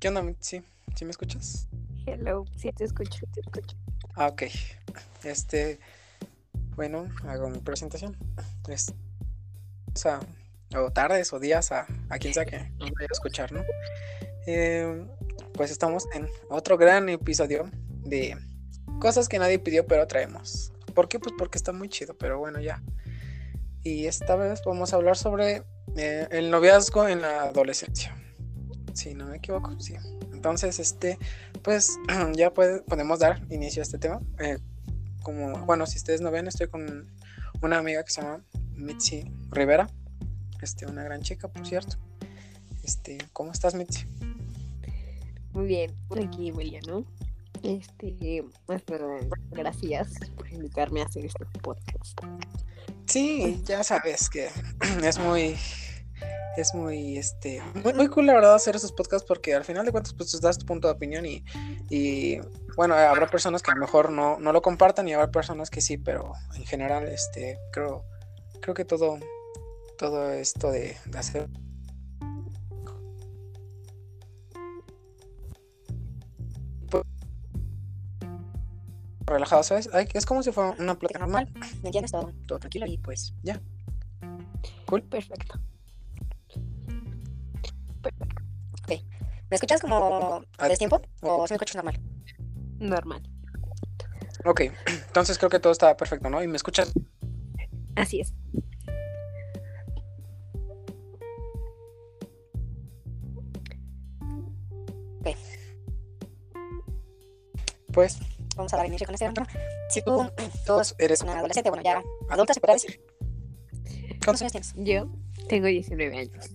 ¿Qué onda? ¿Sí? ¿Sí me escuchas? Hello, sí te escucho, te escucho. Ah, ok. Este, bueno, hago mi presentación. Es, o sea, o tardes o días a, a quien sea que nos vaya a escuchar, ¿no? Eh, pues estamos en otro gran episodio de cosas que nadie pidió, pero traemos. ¿Por qué? Pues porque está muy chido, pero bueno, ya. Y esta vez vamos a hablar sobre eh, el noviazgo en la adolescencia. Si no me equivoco, sí. Entonces, este, pues ya podemos dar inicio a este tema. Eh, como, bueno, si ustedes no ven, estoy con una amiga que se llama Mitzi Rivera. Este, una gran chica, por cierto. Este, ¿cómo estás, Mitzi? Muy bien, aquí, ¿no? Este, pues, gracias por invitarme a hacer este podcast. Sí, ya sabes que es muy es muy este muy, muy cool la verdad hacer esos podcasts porque al final de cuentas pues das tu punto de opinión y, y bueno habrá personas que a lo mejor no, no lo compartan y habrá personas que sí pero en general este creo creo que todo todo esto de, de hacer relajado, ¿sabes? es como si fuera una plata normal. ¿Me entiendes? Todo, todo tranquilo y pues ya. Cool. Perfecto. Perfecto. Ok. ¿Me escuchas como a destiempo o si me escuchas normal? Normal. Ok, entonces creo que todo está perfecto, ¿no? ¿Y me escuchas? Así es. Ok. Pues vamos a dar inicio con este tema. Si tú, tú eres una adolescente, bueno, ya adulta se puede decir. ¿Cuántos años tienes? Yo tengo 19 años.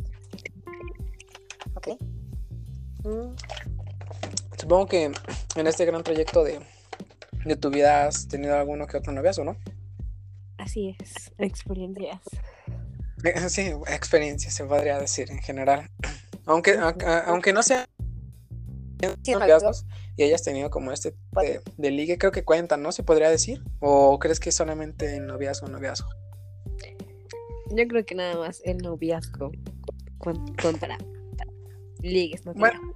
Supongo que en este gran trayecto de, de tu vida has tenido alguno que otro noviazgo, ¿no? Así es, experiencias. Sí, experiencias se podría decir en general. Aunque, aunque no sea noviazgos, y hayas tenido como este de, de, ligue, creo que cuentan, ¿no? ¿Se podría decir? ¿O crees que solamente en noviazgo, noviazgo? Yo creo que nada más el noviazgo contra ligues, ¿no? Bueno,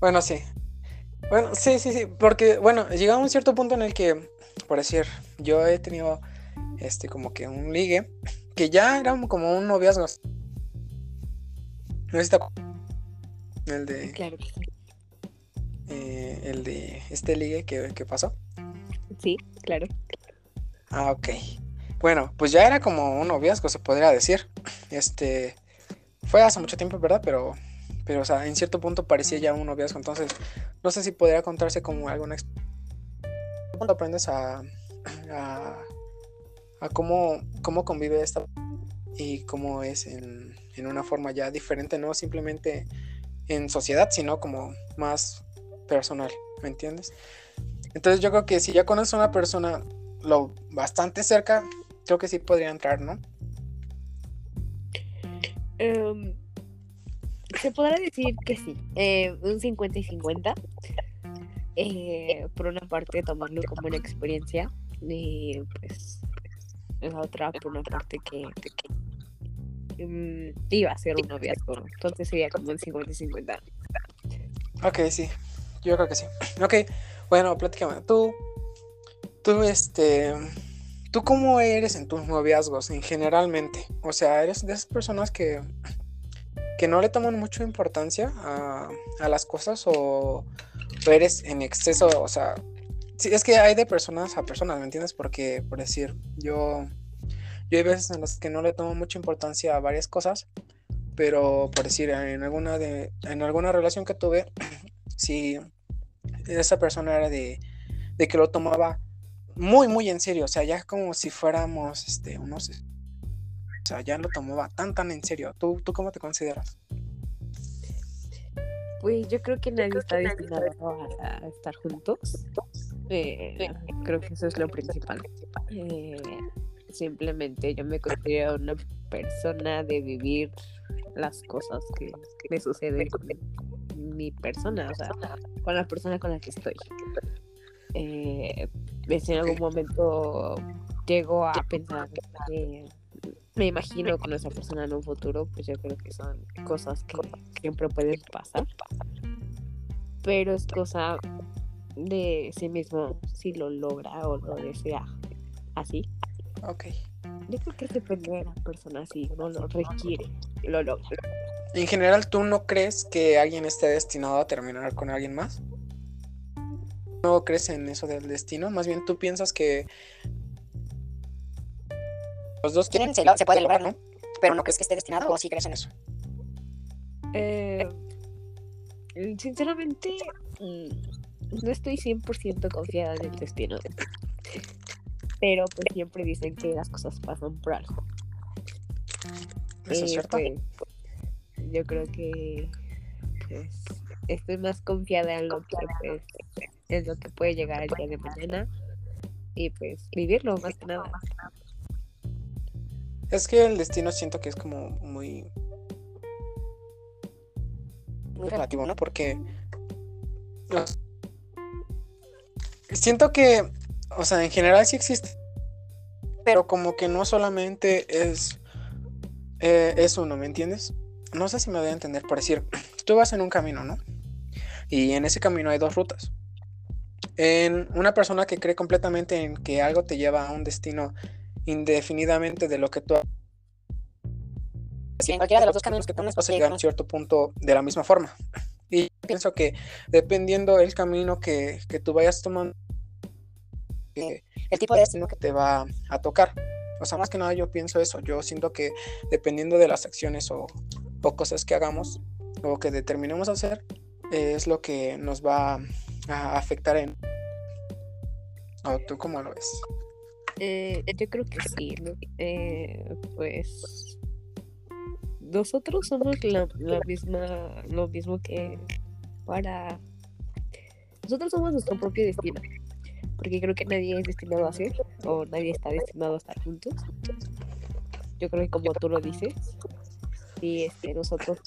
bueno, sí. Bueno, sí, sí, sí, porque, bueno, llega a un cierto punto en el que, por decir, yo he tenido, este, como que un ligue, que ya era como un noviazgo. No si El de... Claro que sí. Eh, el de este ligue que, pasó? Sí, claro. Ah, ok. Bueno, pues ya era como un noviazgo, se podría decir. Este. Fue hace mucho tiempo, ¿verdad? Pero. Pero, o sea, en cierto punto parecía ya un noviazgo. Entonces, no sé si podría contarse como alguna. Cuando aprendes a. a, a cómo, cómo convive esta. Y cómo es en, en una forma ya diferente, no simplemente en sociedad, sino como más personal, ¿me entiendes? Entonces yo creo que si ya conoces a una persona lo bastante cerca, creo que sí podría entrar, ¿no? Em, se podrá decir que sí, eh, un 50 y 50. Eh, por una parte tomarlo como una experiencia y pues la otra por una parte que, em, iba a ser un noviazgo, entonces sería como un 50 y 50. Ok, sí, yo creo que sí. Ok, bueno, platícame. Tú, tú, este, ¿tú cómo eres en tus noviazgos en generalmente? O sea, ¿eres de esas personas que, que no le toman mucha importancia a, a las cosas o, eres en exceso? O sea, sí, es que hay de personas a personas, ¿me entiendes? Porque, por decir, yo, yo hay veces en las que no le tomo mucha importancia a varias cosas, pero por decir, en alguna, de, en alguna relación que tuve, sí esa persona era de, de que lo tomaba muy, muy en serio, o sea, ya como si fuéramos, este, unos, o sea, ya lo tomaba tan, tan en serio. ¿Tú, tú cómo te consideras? Pues yo creo que nadie está destinado a, estar juntos. Eh, creo que eso es lo principal. Eh, simplemente yo me considero una persona de vivir las cosas que me suceden con mi persona, o sea, con la persona con la que estoy. Eh, si en algún momento llego a pensar que me imagino con esa persona en un futuro, pues yo creo que son cosas que siempre pueden pasar. Pero es cosa de sí mismo si lo logra o lo desea así. Ok. Yo creo que depende de la persona si no lo requiere, lo logra. En general, ¿tú no crees que alguien esté destinado a terminar con alguien más? ¿No crees en eso del destino? Más bien tú piensas que los dos quieren, se, se puede lograr, ¿no? Pero no crees que esté destinado o sí crees en eso. Eh, sinceramente, mm, no estoy 100% confiada en el destino. Pero pues siempre dicen que las cosas pasan por algo. Eso es Eh, cierto. pues, yo creo que pues estoy más confiada en lo que pues, en lo que puede llegar el día de mañana y pues vivirlo más que nada. Es que el destino siento que es como muy. muy relativo, ¿no? Porque. Siento que. O sea, en general sí existe. Pero como que no solamente es. eh, es uno, ¿me entiendes? No sé si me voy a entender. Por decir, tú vas en un camino, ¿no? Y en ese camino hay dos rutas. En una persona que cree completamente en que algo te lleva a un destino indefinidamente de lo que tú si en cualquiera de los dos caminos que tomes vas a llegar a un cierto punto de la misma forma. Y pienso que dependiendo del camino que, que tú vayas tomando, el tipo de destino que te va a tocar. O sea, más que nada yo pienso eso. Yo siento que dependiendo de las acciones o, o cosas que hagamos o que determinemos hacer, eh, es lo que nos va a afectar en... ¿O tú cómo lo ves? Eh, yo creo que sí. Eh, pues nosotros somos la, la misma, lo mismo que para nosotros somos nuestro propio destino, porque creo que nadie es destinado a ser o nadie está destinado a estar juntos. Yo creo que como tú lo dices, este, nosotros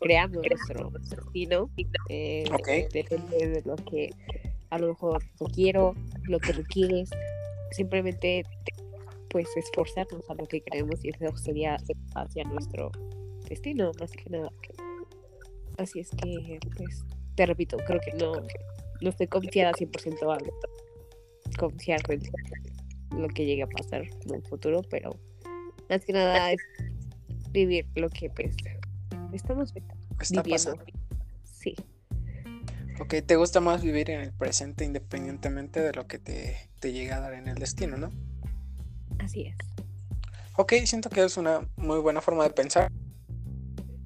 creamos nuestro destino, eh, depende de lo que a lo mejor quiero, lo que requieres, simplemente pues esforzarnos a lo que queremos y eso sería hacia nuestro destino más que nada. Así es que pues te repito creo que no no estoy confiada 100% a confiar en lo que llegue a pasar en el futuro pero más que nada es vivir lo que pues estamos Está viviendo pasando. sí Ok, te gusta más vivir en el presente independientemente de lo que te, te llega a dar en el destino, ¿no? así es Ok, siento que es una muy buena forma de pensar.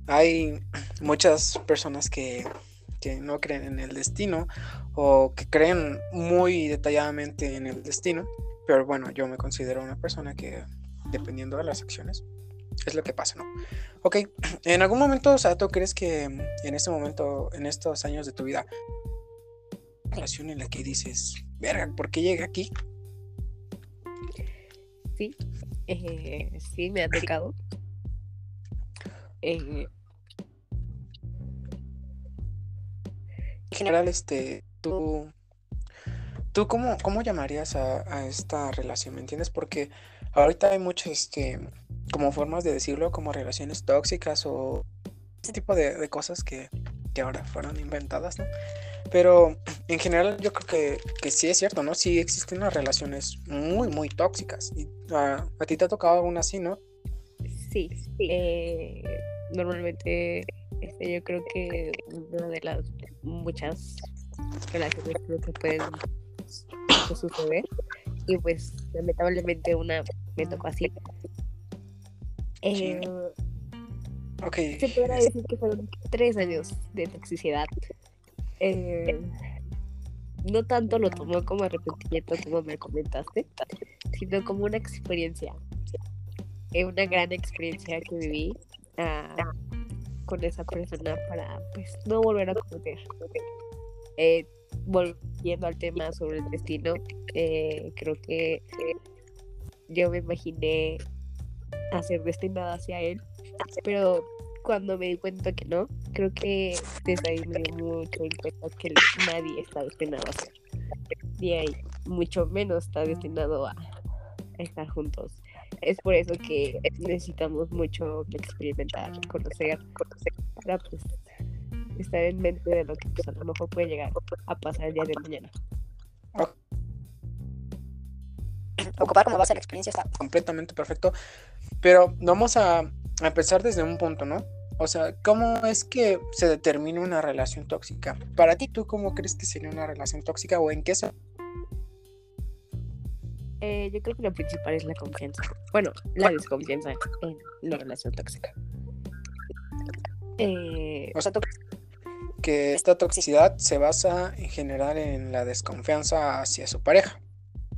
Hay muchas personas que, que no creen en el destino o que creen muy detalladamente en el destino, pero bueno, yo me considero una persona que dependiendo de las acciones es lo que pasa, ¿no? Ok, en algún momento, o sea, ¿tú crees que en este momento, en estos años de tu vida, relación en la que dices, verga, ¿por qué llegué aquí? Sí, eh, sí, me ha tocado. Eh, En general, este, tú, tú cómo, cómo llamarías a, a esta relación, ¿me entiendes? Porque ahorita hay muchas, este, como formas de decirlo, como relaciones tóxicas o ese tipo de, cosas que, que ahora fueron inventadas, ¿no? Pero en general yo creo que, que sí es cierto, ¿no? Sí existen unas relaciones muy, muy tóxicas. Y a, ti te ha tocado alguna así, ¿no? sí, eh, normalmente este, yo creo que una de las muchas relaciones que pueden suceder y pues lamentablemente una me tocó así. Eh, Ok. se podrá decir que fueron tres años de toxicidad. Eh, no tanto lo tomó como arrepentimiento como me comentaste, sino como una experiencia. Eh, una gran experiencia que viví ah, con esa persona para pues no volver a cometer. Eh, volviendo al tema sobre el destino, eh, creo que yo me imaginé a ser destinada hacia él, pero cuando me di cuenta que no, creo que desde ahí me dio mucho en cuenta que nadie está destinado a ser. Y ahí mucho menos está destinado a estar juntos. Es por eso que necesitamos mucho experimentar, conocer, conocer para pues estar en mente de lo que pues, a lo mejor puede llegar a pasar el día de mañana. Ocupar como base la experiencia está completamente perfecto, pero vamos a, a empezar desde un punto, ¿no? O sea, ¿cómo es que se determina una relación tóxica? Para ti, ¿tú cómo crees que sería una relación tóxica o en qué se... Eh, yo creo que lo principal es la confianza. Bueno, la desconfianza en la relación tóxica. Eh, o sea, ¿tú que esta toxicidad se basa en general en la desconfianza hacia su pareja.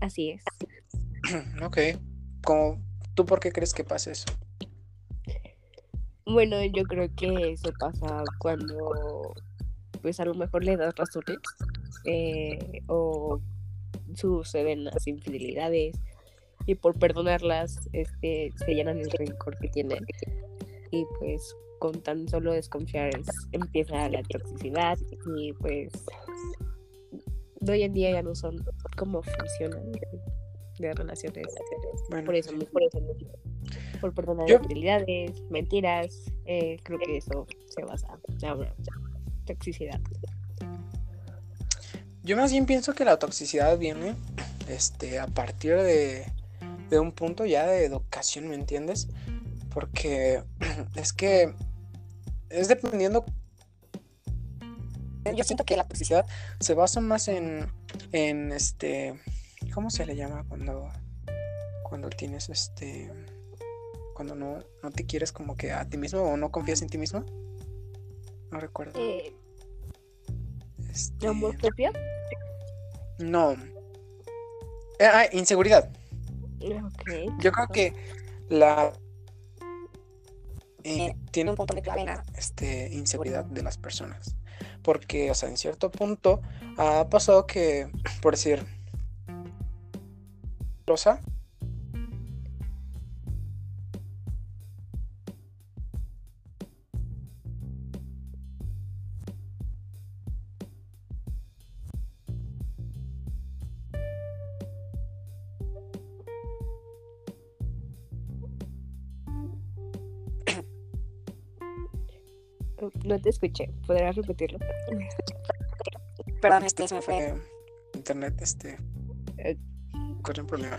Así es. ok. ¿Cómo, ¿Tú por qué crees que pasa eso? Bueno, yo creo que eso pasa cuando, pues a lo mejor le das razones eh, o suceden las infidelidades y por perdonarlas este, se llenan el rencor que tienen y pues con tan solo desconfiar empieza la toxicidad y pues de hoy en día ya no son como funcionan de, relaciones. por eso, por eso por perdonar infidelidades, mentiras, eh, creo que eso se basa en una toxicidad. Yo más bien pienso que la toxicidad viene este, a partir de, de un punto ya de educación, ¿me entiendes? Porque es que es dependiendo. Yo siento que la toxicidad se basa más en, en este, ¿cómo se le llama cuando, cuando tienes este, cuando no, no te quieres como que a ti mismo o no confías en ti mismo? No recuerdo. Eh, este... ¿Amor propio? No. Eh, ah, inseguridad. Okay. Yo creo que la tiene un punto de clave la este, inseguridad de las personas. Porque, o sea, en cierto punto ha pasado que, por decir, Rosa te escuché. ¿Podrás repetirlo? Perdón, este se me fue. Internet, este. Eh. Con un problema.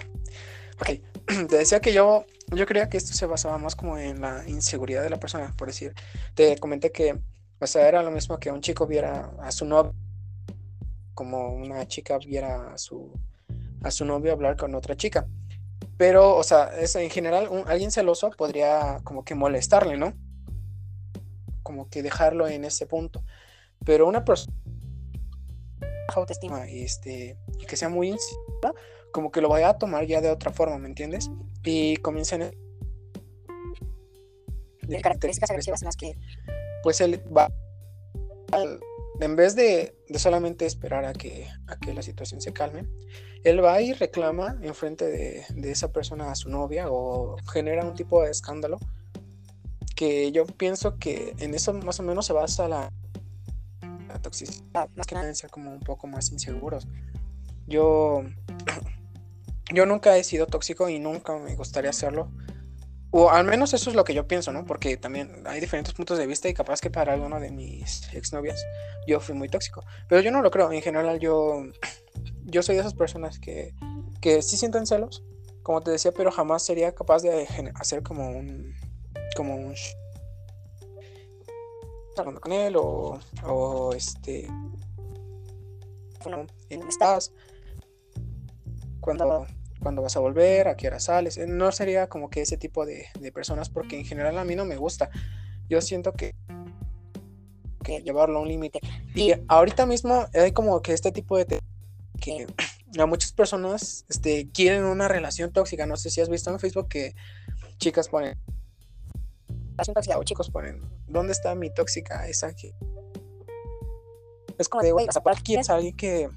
Ok, te decía que yo, yo creía que esto se basaba más como en la inseguridad de la persona, por decir. Te comenté que, o sea, era lo mismo que un chico viera a su novio, como una chica viera a su, a su novio hablar con otra chica. Pero, o sea, es, en general, alguien celoso podría como que molestarle, ¿no? Como que dejarlo en ese punto. Pero una persona autoestima y este y que sea muy insegura, como que lo vaya a tomar ya de otra forma, ¿me entiendes? Y comiencen de características agresivas en las que pues él va en vez de, de, solamente esperar a que, a que la situación se calme, él va y reclama enfrente de, de esa persona a su novia o genera un tipo de escándalo que yo pienso que en eso más o menos se basa la, toxicidad, más que nada ser como un poco más inseguros. Yo, yo nunca he sido tóxico y nunca me gustaría hacerlo. O al menos eso es lo que yo pienso, ¿no? Porque también hay diferentes puntos de vista y capaz que para alguna de mis exnovias yo fui muy tóxico. Pero yo no lo creo. En general yo, yo soy de esas personas que, que sí sienten celos, como te decía, pero jamás sería capaz de hacer como un, como un hablando con él o, o este ¿en estás? ¿Cuándo, cuando vas a volver? ¿A qué hora sales? Eh, no sería como que ese tipo de, de, personas porque en general a mí no me gusta. Yo siento que, que llevarlo a un límite. Y ahorita mismo hay como que este tipo de... que a muchas personas este, quieren una relación tóxica. No sé si has visto en Facebook que chicas ponen tóxica o chicos ponen, ¿dónde está mi tóxica? Esa que... Es como de, güey, o sea, ¿para qué quieres a alguien que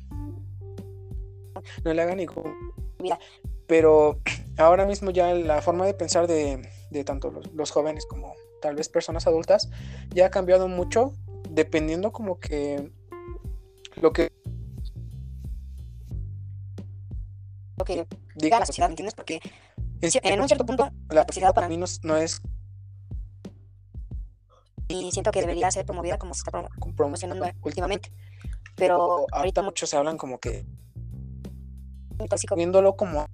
no le haga ningún... Mira, pero ahora mismo ya la forma de pensar de, de tanto los, los, jóvenes como tal vez personas adultas ya ha cambiado mucho dependiendo como que lo que que diga la sociedad, ¿entiendes? Porque en un cierto punto la toxicidad para mí no, es... Y siento que debería ser promovida como se está promocionando últimamente. Pero ahorita muchos se hablan como que... Tóxico, viéndolo como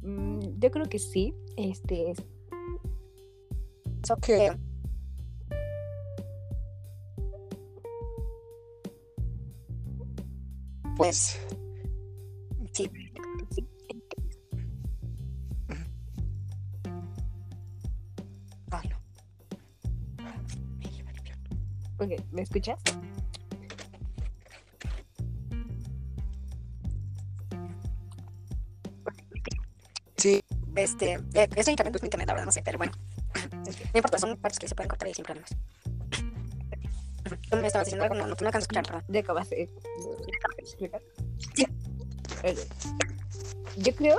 mm, yo creo que sí. Este. que pues Ok, ¿me escuchas? Sí. Este, eh, eso internet es internet, la verdad, no sé, pero bueno. No importa, son partes que se pueden cortar y sin problemas. Tú me estabas diciendo algo, no, no, tú no alcanzas a escuchar, ¿verdad? De acabas de explicar. Sí. Yo creo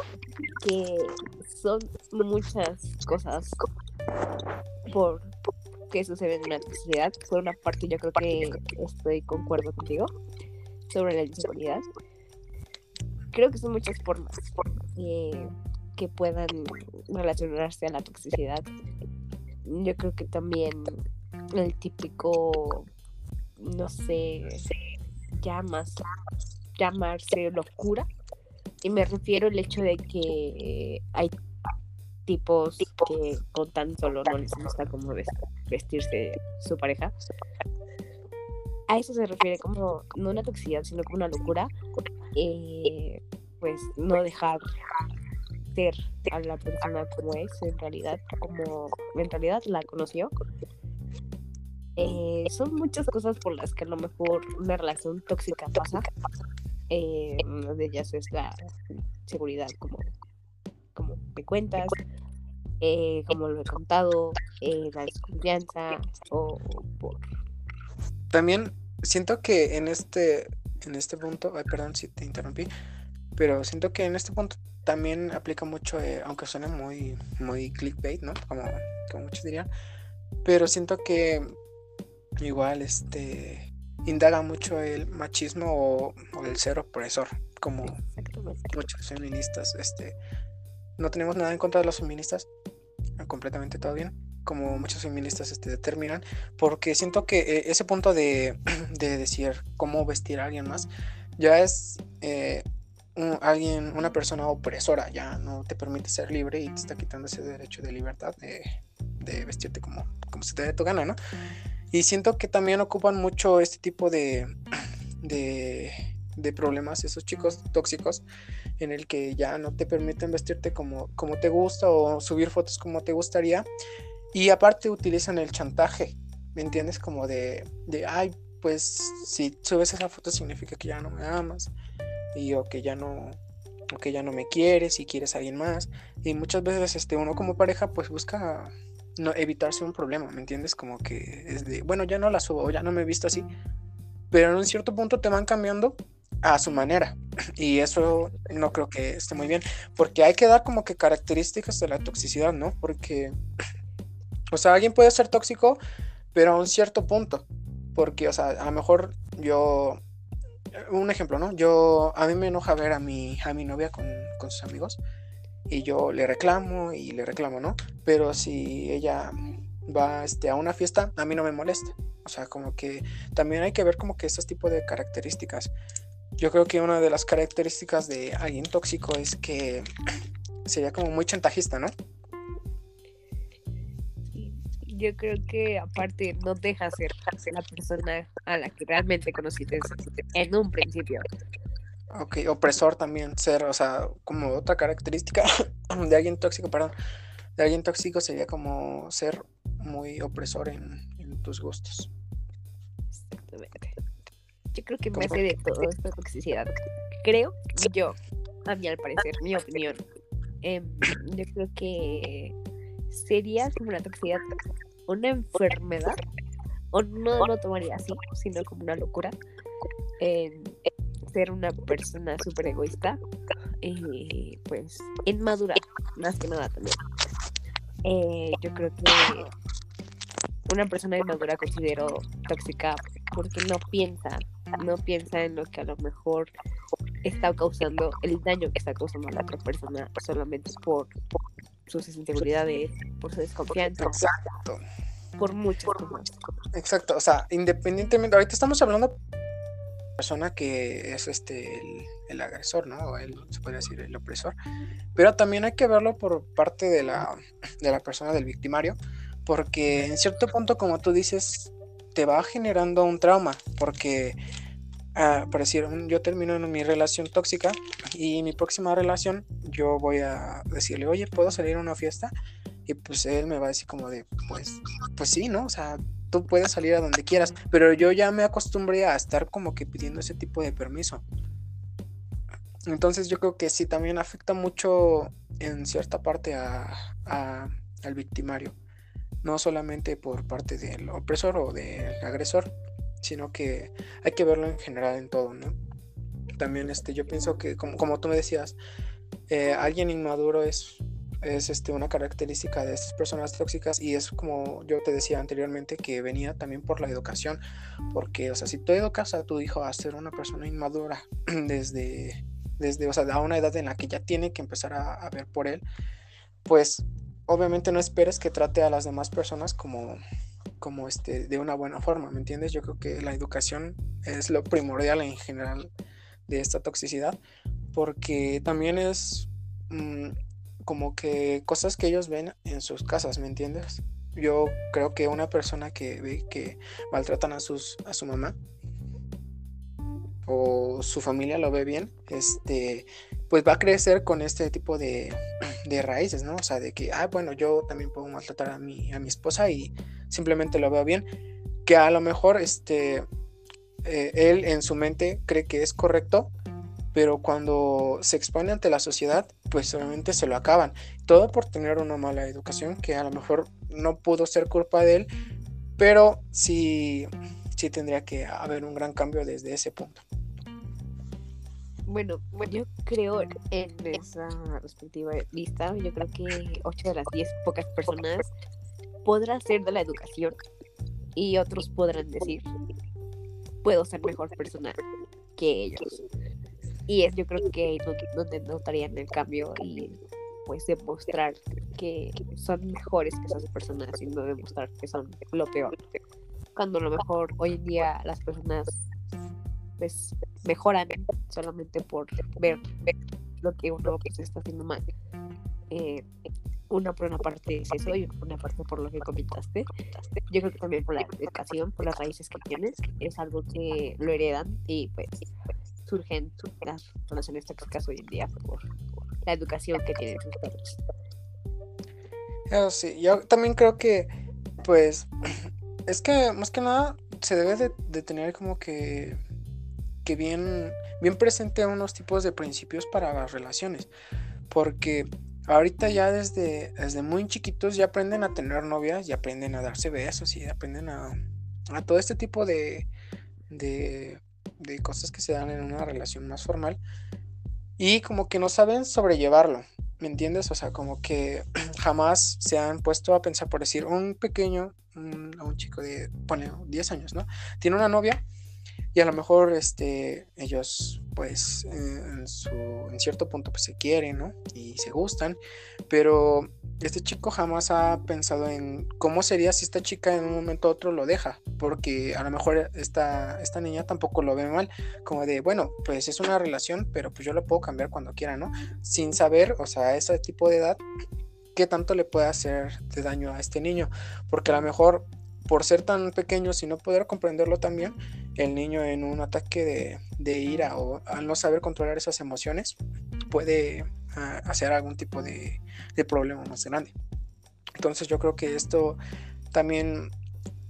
que son muchas cosas por que suceden en la sociedad. Por una parte, yo creo que estoy concuerdo contigo sobre la inseguridad. Creo que son muchas formas eh, que puedan relacionarse a la toxicidad. Yo creo que también el típico no sé, llamas, llamarse locura. Y me refiero al hecho de que hay tipos que con tan solo no les gusta como vestirse su pareja. A eso se refiere como, no una toxicidad, sino como una locura. Eh, pues no dejar ser a la persona como es en realidad, como en realidad la conoció eh, son muchas cosas por las que a lo mejor una relación tóxica pasa. Eh, una de ellas es la seguridad, como, como me cuentas, eh, como lo he contado, la desconfianza o por... También siento que en este, en este punto, ay, perdón si te interrumpí, pero siento que en este punto también aplica mucho, aunque suene muy, muy clickbait, ¿no? Como, como muchos dirían, pero siento que igual este indaga mucho el machismo o, el ser opresor, como muchos feministas. Este, no tenemos nada en contra de los feministas, completamente todo bien, como muchos feministas este, determinan, porque siento que eh, ese punto de, de, decir cómo vestir a alguien más ya es eh, alguien, una persona opresora, ya no te permite ser libre y te está quitando ese derecho de libertad de, vestirte como, como se te dé tu gana, ¿no? Y siento que también ocupan mucho este tipo de, problemas, esos chicos tóxicos, en el que ya no te permiten vestirte como, como te gusta o subir fotos como te gustaría. Y aparte utilizan el chantaje, ¿me entiendes? Como de, de ay, pues si subes esa foto significa que ya no me amas y o que ya no o que ya no me quieres y quieres a alguien más y muchas veces este uno como pareja pues busca no, evitarse un problema, ¿me entiendes? Como que es de, bueno, ya no la subo, ya no me he visto así, pero en un cierto punto te van cambiando a su manera y eso no creo que esté muy bien, porque hay que dar como que características de la toxicidad, ¿no? Porque, o sea, alguien puede ser tóxico, pero a un cierto punto, porque, o sea, a lo mejor yo, un ejemplo, ¿no? Yo, a mí me enoja ver a mi, a mi novia con, con sus amigos y yo le reclamo y le reclamo, ¿no? Pero si ella va este, a una fiesta, a mí no me molesta. O sea, como que también hay que ver como que estos tipos de características. Yo creo que una de las características de alguien tóxico es que sería como muy chantajista, ¿no? Yo creo que aparte no deja ser la persona a la que realmente conociste en un principio. Ok, opresor también, ser, o sea, como otra característica de alguien tóxico, perdón, de alguien tóxico sería como ser muy opresor en, tus gustos. Exactamente. Yo creo que me hace de todo esta toxicidad. Creo, yo, a mí al parecer, mi opinión, em, yo creo que sería como una toxicidad, una enfermedad, o no lo tomaría así, sino como una locura. Ser una persona súper egoísta, eh, pues inmadura, más que nada también. Eh, yo creo que una persona inmadura considero tóxica porque no piensa, no piensa en lo que a lo mejor está causando, el daño que está causando a la otra persona solamente por, sus inseguridades, por su desconfianza. Exacto. Por cosas. Exacto, o sea, independientemente, ahorita estamos hablando de persona que es este el, agresor, ¿no? O él se puede decir el opresor. Pero también hay que verlo por parte de la, de la persona del victimario, porque en cierto punto, como tú dices, te va generando un trauma, porque Ah, por decir, yo termino en mi relación tóxica y mi próxima relación yo voy a decirle, oye, ¿puedo salir a una fiesta? Y pues él me va a decir como de, pues, pues sí, ¿no? O sea, tú puedes salir a donde quieras, pero yo ya me acostumbré a estar como que pidiendo ese tipo de permiso. Entonces yo creo que sí, también afecta mucho en cierta parte a, al victimario, no solamente por parte del opresor o del agresor, sino que hay que verlo en general en todo, ¿no? También este, yo pienso que, como, como tú me decías, eh, alguien inmaduro es, es este, una característica de estas personas tóxicas y es como yo te decía anteriormente que venía también por la educación, porque, o sea, si tú educas a tu hijo a ser una persona inmadura desde, desde o sea, a una edad en la que ya tiene que empezar a, a ver por él, pues obviamente no esperes que trate a las demás personas como como este, de una buena forma, ¿me entiendes? Yo creo que la educación es lo primordial en general de esta toxicidad, porque también es mm, como que cosas que ellos ven en sus casas, ¿me entiendes? Yo creo que una persona que ve que maltratan a, sus, a su mamá o su familia lo ve bien, este, pues va a crecer con este tipo de, de raíces, ¿no? O sea, de que, ah, bueno, yo también puedo maltratar a mi, a mi esposa y simplemente lo veo bien, que a lo mejor este, eh, él en su mente cree que es correcto, pero cuando se expone ante la sociedad, pues obviamente se lo acaban. Todo por tener una mala educación, que a lo mejor no pudo ser culpa de él, pero sí, sí tendría que haber un gran cambio desde ese punto. Bueno, yo creo en esa respectiva lista, yo creo que 8 de las 10 pocas personas podrá ser de la educación y otros podrán decir, puedo ser mejor persona que ellos. Y es yo creo que donde notarían el cambio y pues demostrar que son mejores que esas personas y no demostrar que son lo peor. Cuando a lo mejor hoy en día las personas pues mejoran solamente por ver, lo que uno pues, está haciendo mal. Eh, una por una parte es eso y una parte por lo que comentaste. Yo creo que también por la educación, por las raíces que tienes, es algo que lo heredan y pues surgen las relaciones tóxicas hoy en día por, la educación que tienen sus padres. sí, yo también creo que pues es que más que nada se debe de, de tener como que que bien, bien presente unos tipos de principios para las relaciones. Porque ahorita ya desde, desde muy chiquitos ya aprenden a tener novias, y aprenden a darse besos y aprenden a, a todo este tipo de, de, de cosas que se dan en una relación más formal. Y como que no saben sobrellevarlo. ¿Me entiendes? O sea, como que jamás se han puesto a pensar por decir, un pequeño, un, un chico de, pone 10 años, ¿no? Tiene una novia y a lo mejor este, ellos pues en, su, en cierto punto pues se quieren, ¿no? Y se gustan, pero este chico jamás ha pensado en cómo sería si esta chica en un momento u otro lo deja, porque a lo mejor esta, esta niña tampoco lo ve mal, como de, bueno, pues es una relación, pero pues yo lo puedo cambiar cuando quiera, ¿no? Sin saber, o sea, ese tipo de edad, qué tanto le puede hacer de daño a este niño, porque a lo mejor por ser tan pequeños y no poder comprenderlo también, el niño en un ataque de, ira o al no saber controlar esas emociones puede ah, hacer algún tipo de, problema más grande. Entonces yo creo que esto también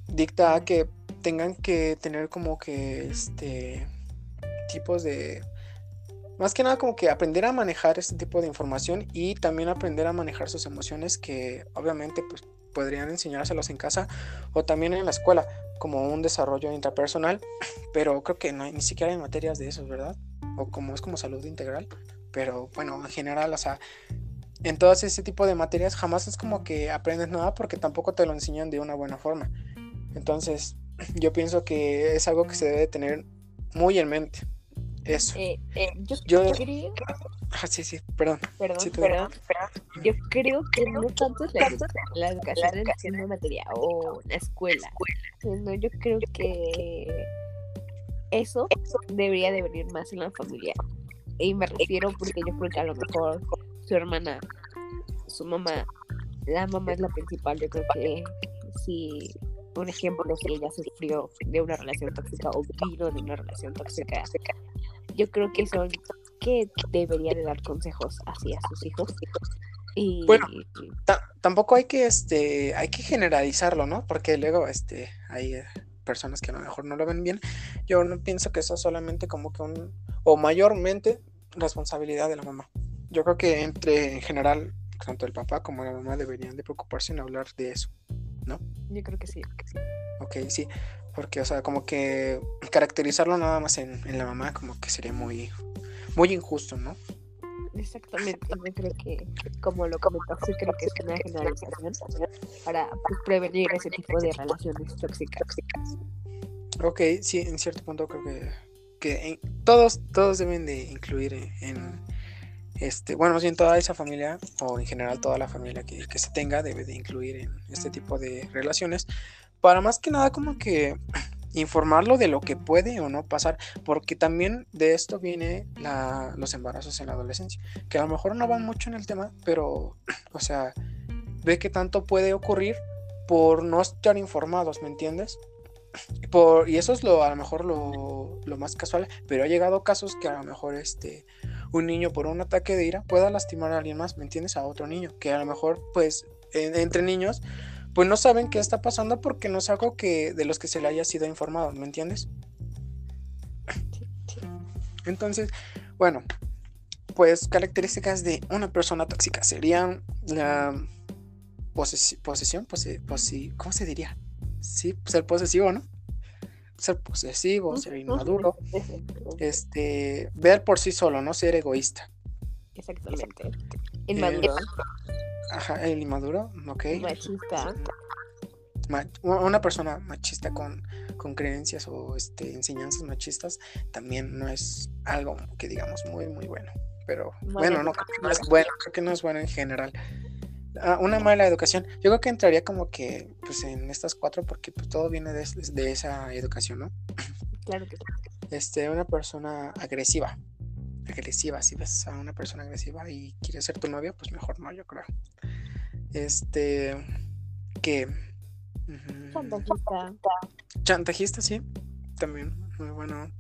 dicta a que tengan que tener como que este tipos de más que nada como que aprender a manejar este tipo de información y también aprender a manejar sus emociones que obviamente pues podrían enseñárselos en casa o también en la escuela como un desarrollo intrapersonal, pero creo que no ni siquiera hay materias de eso, ¿verdad? O como es como salud integral, pero bueno, en general, o sea, en todo ese tipo de materias jamás es como que aprendes nada porque tampoco te lo enseñan de una buena forma. Entonces, yo pienso que es algo que se debe tener muy en mente. Eso. Eh, eh, yo, creo. Ah, sí, sí, perdón. Perdón, perdón, Yo creo que no tanto la, la educación en una materia o la escuela, sino yo creo que eso debería de venir más en la familia. Y me refiero porque yo creo que a lo mejor su hermana, su mamá, la mamá es la principal. Yo creo que si, por ejemplo, si ella sufrió de una relación tóxica o vino de una relación tóxica, yo creo que son que debería de dar consejos así a sus hijos. Y... Bueno, tampoco hay que este hay que generalizarlo, ¿no? Porque luego este hay eh, personas que a lo mejor no lo ven bien. Yo no pienso que eso solamente como que un o mayormente responsabilidad de la mamá. Yo creo que entre en general tanto el papá como la mamá deberían de preocuparse en hablar de eso, ¿no? Yo creo que sí. Ok, sí, porque, o sea, como que caracterizarlo nada más en, la mamá como que sería muy, muy injusto, ¿no? Exactamente, yo creo que, como lo comentó, sí creo que es una generalización para pues, prevenir ese tipo de relaciones tóxicas. Ok, sí, en cierto punto creo que, que todos, todos deben de incluir en, este, bueno, más bien toda esa familia, o en general toda la familia que, que se tenga, debe de incluir en este tipo de relaciones, para más que nada como que informarlo de lo que puede o no pasar, porque también de esto viene los embarazos en la adolescencia, que a lo mejor no van mucho en el tema, pero, o sea, ve que tanto puede ocurrir por no estar informados, ¿me entiendes? Por, y eso es lo, a lo mejor lo, lo, más casual, pero ha llegado casos que a lo mejor este, un niño por un ataque de ira pueda lastimar a alguien más, ¿me entiendes? A otro niño, que a lo mejor pues entre niños pues no saben qué está pasando porque no es algo que de los que se le haya sido informado, ¿me entiendes? Entonces, bueno, pues características de una persona tóxica serían la posesión, ¿cómo se diría? Sí, ser posesivo, ¿no? Ser posesivo, ser inmaduro, este, ver por sí solo, no ser egoísta. Exactamente. Inmaduro. Ajá, el inmaduro, ok. Machista. una persona machista con, con creencias o este, enseñanzas machistas también no es algo que digamos muy, muy bueno. Pero bueno, no, creo que no es bueno, creo que no es bueno en general. Ah, una mala educación, yo creo que entraría como que pues en estas cuatro porque pues todo viene de, de esa educación, ¿no? Claro que sí. Este, una persona agresiva, agresiva, si ves a una persona agresiva y quiere ser tu novia, pues mejor no, yo creo. Este, que... Chantajista. Chantajista, sí, también, muy bueno.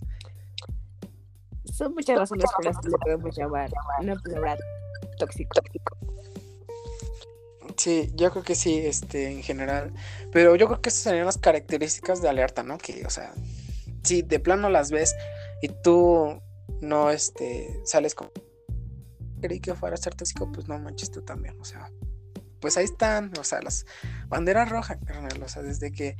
Son muchas razones por las que le podemos llamar una palabra tóxico. Sí, yo creo que sí, este, en general. Pero yo creo que esas serían las características de alerta, ¿no? Que, o sea, si de plano las ves y tú no este, sales con... Creí que fuera a ser tóxico, pues no manches tú también, o sea, pues ahí están, o sea, las banderas rojas, carnal, o sea, desde que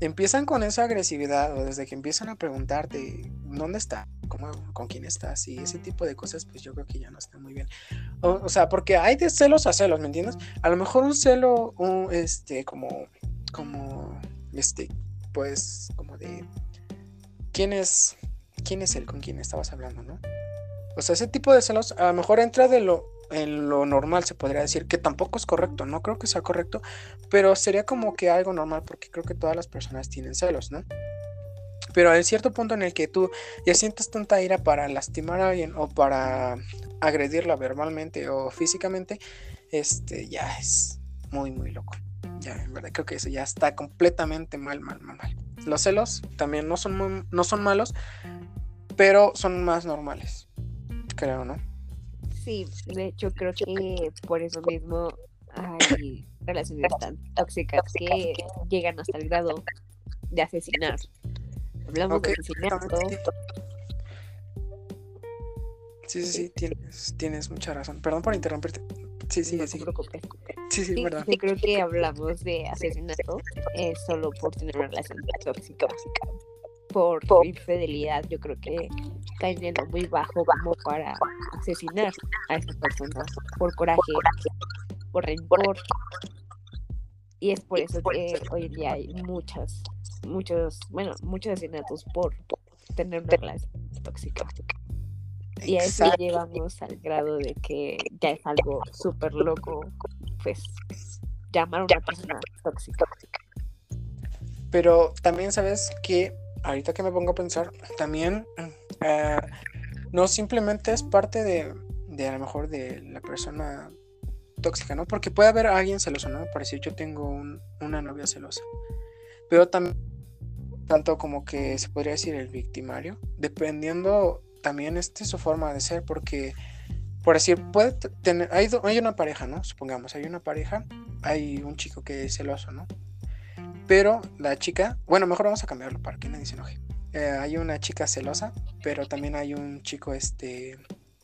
empiezan con esa agresividad o desde que empiezan a preguntarte dónde está, cómo, con quién estás y ese tipo de cosas, pues yo creo que ya no está muy bien. O, sea, porque hay de celos a celos, ¿me entiendes? A lo mejor un celo, un, este, como, como, este, pues, como de, ¿quién es, quién es él con quien estabas hablando, ¿no? O sea, ese tipo de celos a lo mejor entra de lo, en lo normal, se podría decir, que tampoco es correcto, no creo que sea correcto, pero sería como que algo normal porque creo que todas las personas tienen celos, ¿no? Pero hay cierto punto en el que tú ya sientes tanta ira para lastimar a alguien o para agredirla verbalmente o físicamente, este ya es muy, muy loco. Ya, en verdad, creo que eso ya está completamente mal, mal, mal, mal. Los celos también no son, no son malos, pero son más normales, creo, ¿no? Sí, de hecho creo que por eso mismo hay relaciones tan tóxicas que llegan hasta el grado de asesinar. Hablamos de asesinato. Sí, sí, sí, tienes, tienes mucha razón. Perdón por interrumpirte. Sí, sí, no sí. te preocupes. Sí, sí, verdad. Sí, creo que hablamos de asesinato es solo por tener una relación tóxica por, por infidelidad, yo creo que en lo muy bajo como para asesinar a esas personas por coraje, por rencor. Y es por eso que hoy en día hay muchas, muchos, bueno, muchos asesinatos por tener una relación tóxica. Y a eso llegamos al grado de que ya es algo súper loco, pues, llamar a una persona tóxica. Pero también sabes que, ahorita que me pongo a pensar, también eh, no simplemente es parte de, de a lo mejor de la persona tóxica, ¿no? Porque puede haber alguien celoso, ¿no? Por decir, yo tengo una novia celosa. Pero también, tanto como que se podría decir el victimario, dependiendo también este su forma de ser, porque, por decir, puede tener, hay, hay una pareja, ¿no? Supongamos, hay una pareja, hay un chico que es celoso, ¿no? Pero la chica, bueno, mejor vamos a cambiarlo para que nadie se enoje. Eh, hay una chica celosa, pero también hay un chico, este,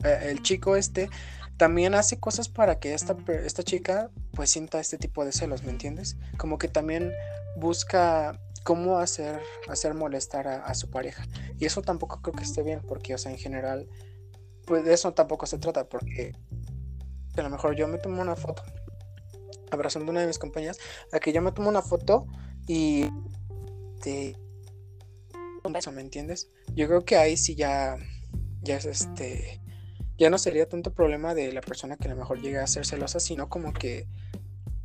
eh, el chico este también hace cosas para que esta, esta chica pues sienta este tipo de celos, ¿me entiendes? Como que también busca cómo hacer, hacer molestar a, su pareja. Y eso tampoco creo que esté bien, porque, o sea, en general, pues de eso tampoco se trata, porque a lo mejor yo me tomo una foto abrazando a una de mis compañeras, a que yo me tomo una foto y te ¿me entiendes? Yo creo que ahí sí ya, ya es este, ya no sería tanto problema de la persona que a lo mejor llegue a ser celosa, sino como que,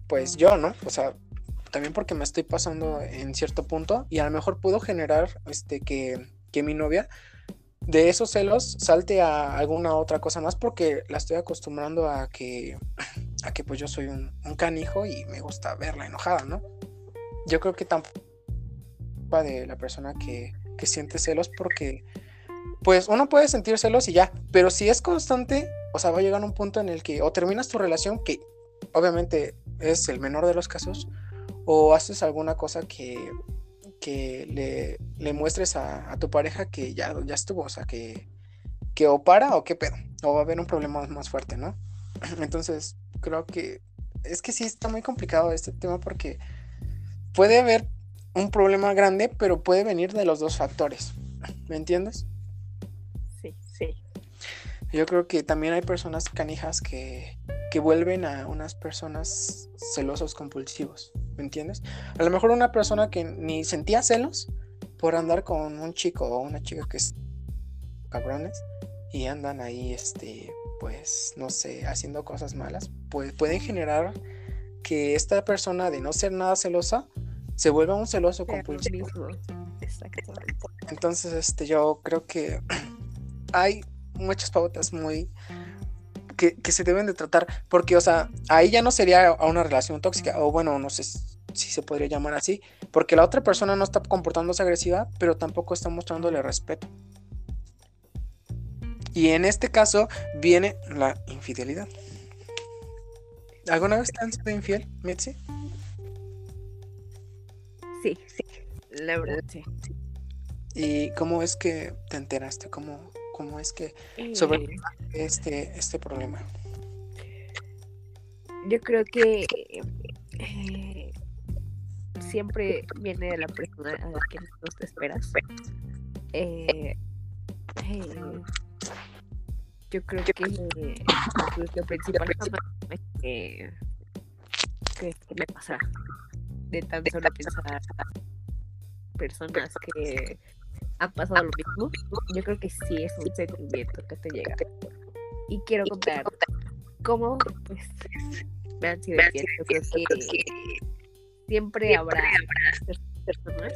pues yo, ¿no? O sea, también porque me estoy pasando en cierto punto y a lo mejor puedo generar este que, que mi novia de esos celos salte a alguna otra cosa más porque la estoy acostumbrando a que a que pues yo soy un, un canijo y me gusta verla enojada, ¿no? Yo creo que tampoco de la persona que, que siente celos porque pues uno puede sentir celos y ya, pero si es constante, o sea, va a llegar un punto en el que o terminas tu relación, que obviamente es el menor de los casos, o haces alguna cosa que, que le, muestres a, tu pareja que ya, ya estuvo, o sea, que, que o para o qué pedo, o va a haber un problema más fuerte, ¿no? Entonces, creo que es que sí está muy complicado este tema porque puede haber un problema grande, pero puede venir de los dos factores, ¿me entiendes? Yo creo que también hay personas canijas que, que vuelven a unas personas celosos compulsivos, ¿me entiendes? A lo mejor una persona que ni sentía celos por andar con un chico o una chica que es cabrones y andan ahí, este, pues, no sé, haciendo cosas malas, pues pueden generar que esta persona de no ser nada celosa se vuelva un celoso compulsivo. Entonces, este, yo creo que hay muchas pautas muy que, se deben de tratar, porque, o sea, ahí ya no sería a una relación tóxica, o bueno, no sé si se podría llamar así, porque la otra persona no está comportándose agresiva, pero tampoco está mostrándole respeto. Y en este caso viene la infidelidad. ¿Alguna vez te han sido infiel, Mitzi? Sí, sí, la verdad sí. ¿Y cómo es que te enteraste? ¿Cómo, cómo es que sobre eh. este, este problema? Yo creo que eh, siempre viene de la persona a la que no te esperas. Eh, yo creo que, lo principal que, que, me pasa de tan solo pensar personas que ha pasado lo mismo, yo creo que sí es un sentimiento que te llega. Y quiero contar cómo pues, me han sido infiel. Yo creo que siempre habrá personas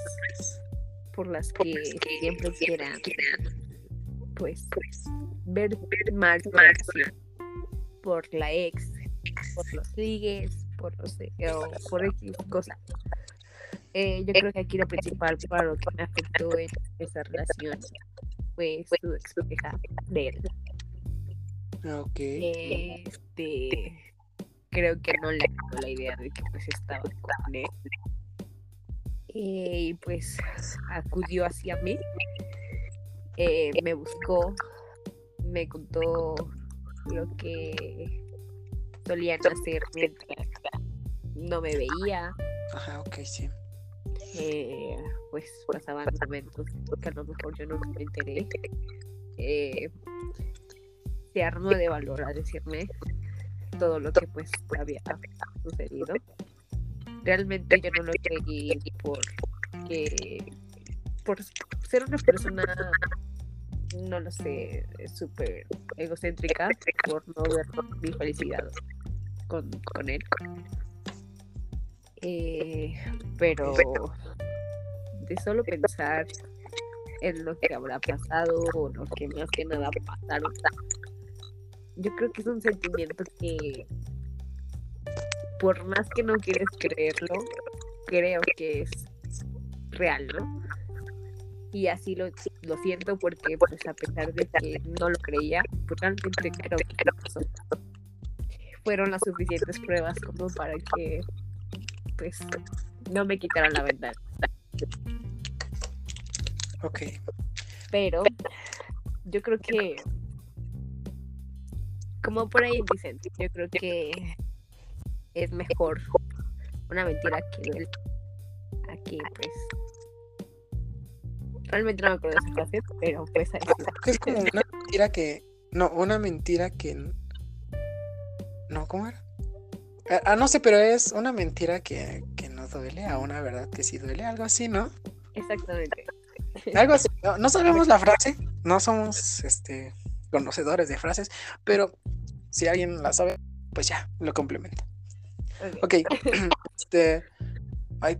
por las que siempre quieran pues ver mal por la ex, por los ligues, por los por X cosas. Eh, yo creo que aquí lo principal para lo que me afectó en esa relación fue su expareja de él. Ok. Este, creo que no le dio la idea de que pues estaba con él. Eh, y pues acudió hacia mí. Eh, me buscó, me contó lo que solían hacer mientras no me veía. Ajá, ok, sí eh, pues pasaban momentos que a lo mejor yo no me enteré. Eh, se armó de valor a decirme todo lo que pues había sucedido. realmente yo no lo creí por que por ser una persona no lo sé, súper egocéntrica por no ver mi felicidad con, con él. Eh, pero de solo pensar en lo que habrá pasado o lo que más que nada pasaron, yo creo que es un sentimiento que por más que no quieres creerlo, creo que es real, ¿no? Y así lo, lo siento porque pues a pesar de que no lo creía, pues realmente creo que pasó. Fueron las suficientes pruebas como para que pues no me quitaran la verdad. Ok. Pero yo creo que como por ahí dicen, yo creo que es mejor una mentira que duele aquí pues realmente no me acuerdo de esa frase pero pues ahí es como una mentira que no una mentira que no cómo era ah, ah, no sé pero es una mentira que, que no duele a una verdad que sí duele algo así no exactamente algo así no, no sabemos la frase no somos este conocedores de frases pero si alguien la sabe pues ya lo complementa Ok. este. Ay.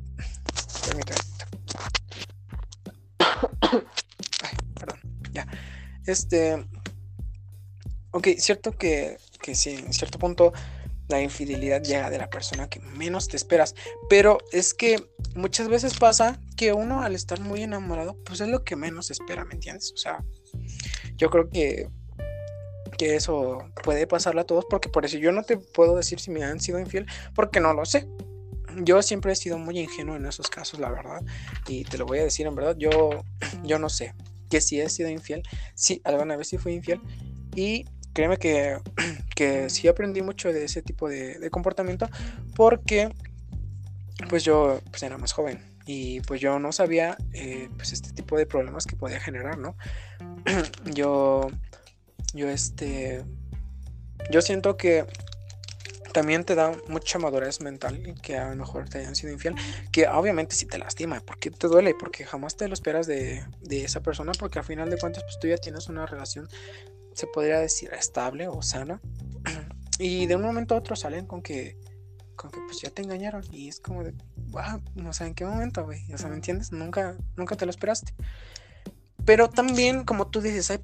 Ay, perdón. Ya. Este. Ok, cierto que, que sí, en cierto punto la infidelidad llega de la persona que menos te esperas. Pero es que muchas veces pasa que uno al estar muy enamorado, pues es lo que menos espera, ¿me entiendes? O sea, yo creo que que eso puede pasarle a todos, porque por eso yo no te puedo decir si me han sido infiel, porque no lo sé. Yo siempre he sido muy ingenuo en esos casos, la verdad, y te lo voy a decir en verdad, yo, yo no sé que si he sido infiel, sí, alguna vez sí fui infiel, y créeme que, que sí aprendí mucho de ese tipo de, comportamiento, porque pues yo pues era más joven, y pues yo no sabía eh, pues este tipo de problemas que podía generar, ¿no? yo yo este, yo siento que también te da mucha madurez mental que a lo mejor te hayan sido infiel, que obviamente sí te lastima, porque te duele, porque jamás te lo esperas de, esa persona, porque al final de cuentas pues tú ya tienes una relación, se podría decir, estable o sana, y de un momento a otro salen con que, con que pues ya te engañaron, y es como de, wow, no sé en qué momento, güey, o sea, ¿me entiendes? Nunca, nunca te lo esperaste. Pero también, como tú dices, hay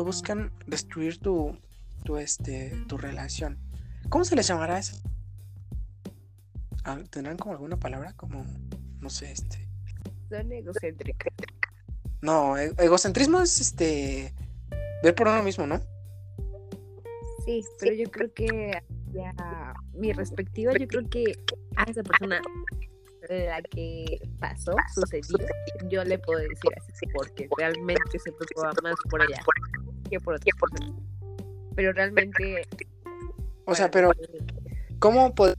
buscan destruir tu, tu, este, tu relación. ¿Cómo se les llamará eso? Ah, ¿Tendrán como alguna palabra? Como, no sé, este. Son egocéntricas. No, e, egocentrismo es este. Ver por uno mismo, ¿no? Sí, pero yo creo que ya mi respectiva, yo creo que a esa persona la que pasó, sucedió, yo le puedo decir así, porque realmente se preocupa más por ella que por otra persona. Pero realmente. O sea, pero. ¿Cómo puede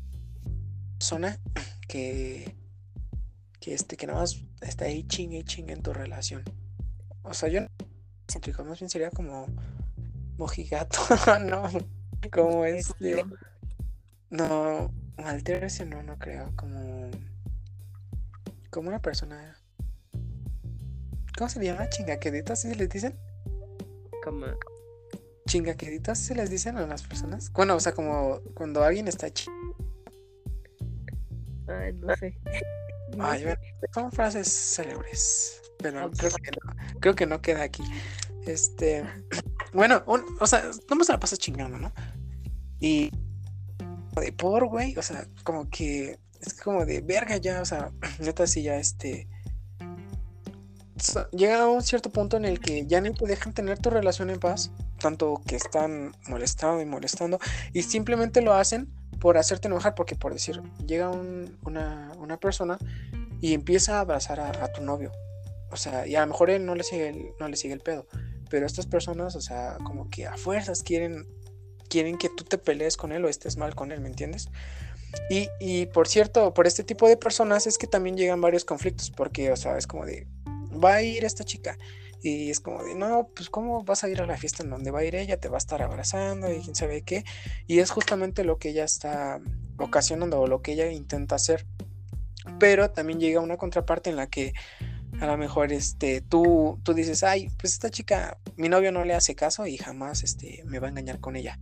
persona que. que este, que nada más está ahí ching y ching en tu relación? O sea, yo. Más bien sería como. Mojigato, no. Como este. No. Alterarse no, no creo. Como. Como una persona. ¿Cómo se llama? ¿Chingaqueditas? ¿Sí se les dicen? como... Chingaqueditas se les dicen a las personas. Bueno, o sea, como cuando alguien está ch... Ay, no sé. Ay, son frases célebres. Pero creo que, no, creo que no queda aquí. Este. Bueno, o sea, no se la pasa chingando, ¿no? Y. De por, güey. O sea, como que. Es como de verga ya. O sea, neta, sí, ya este llega a un cierto punto en el que ya ni te dejan tener tu relación en paz, tanto que están molestando y molestando, y simplemente lo hacen por hacerte enojar, porque por decir, llega una, persona y empieza a abrazar a, tu novio, o sea, y a lo mejor él no le sigue el, no le sigue el pedo, pero estas personas, o sea, como que a fuerzas quieren, quieren que tú te pelees con él o estés mal con él, ¿me entiendes? Y, y por cierto, por este tipo de personas es que también llegan varios conflictos, porque, o sea, es como de, va a ir esta chica. Y es como de, no, pues cómo vas a ir a la fiesta en donde va a ir ella, te va a estar abrazando y quién sabe qué. Y es justamente lo que ella está ocasionando o lo que ella intenta hacer. Pero también llega una contraparte en la que a lo mejor este, tú, tú dices, ay, pues esta chica, mi novio no le hace caso y jamás este, me va a engañar con ella.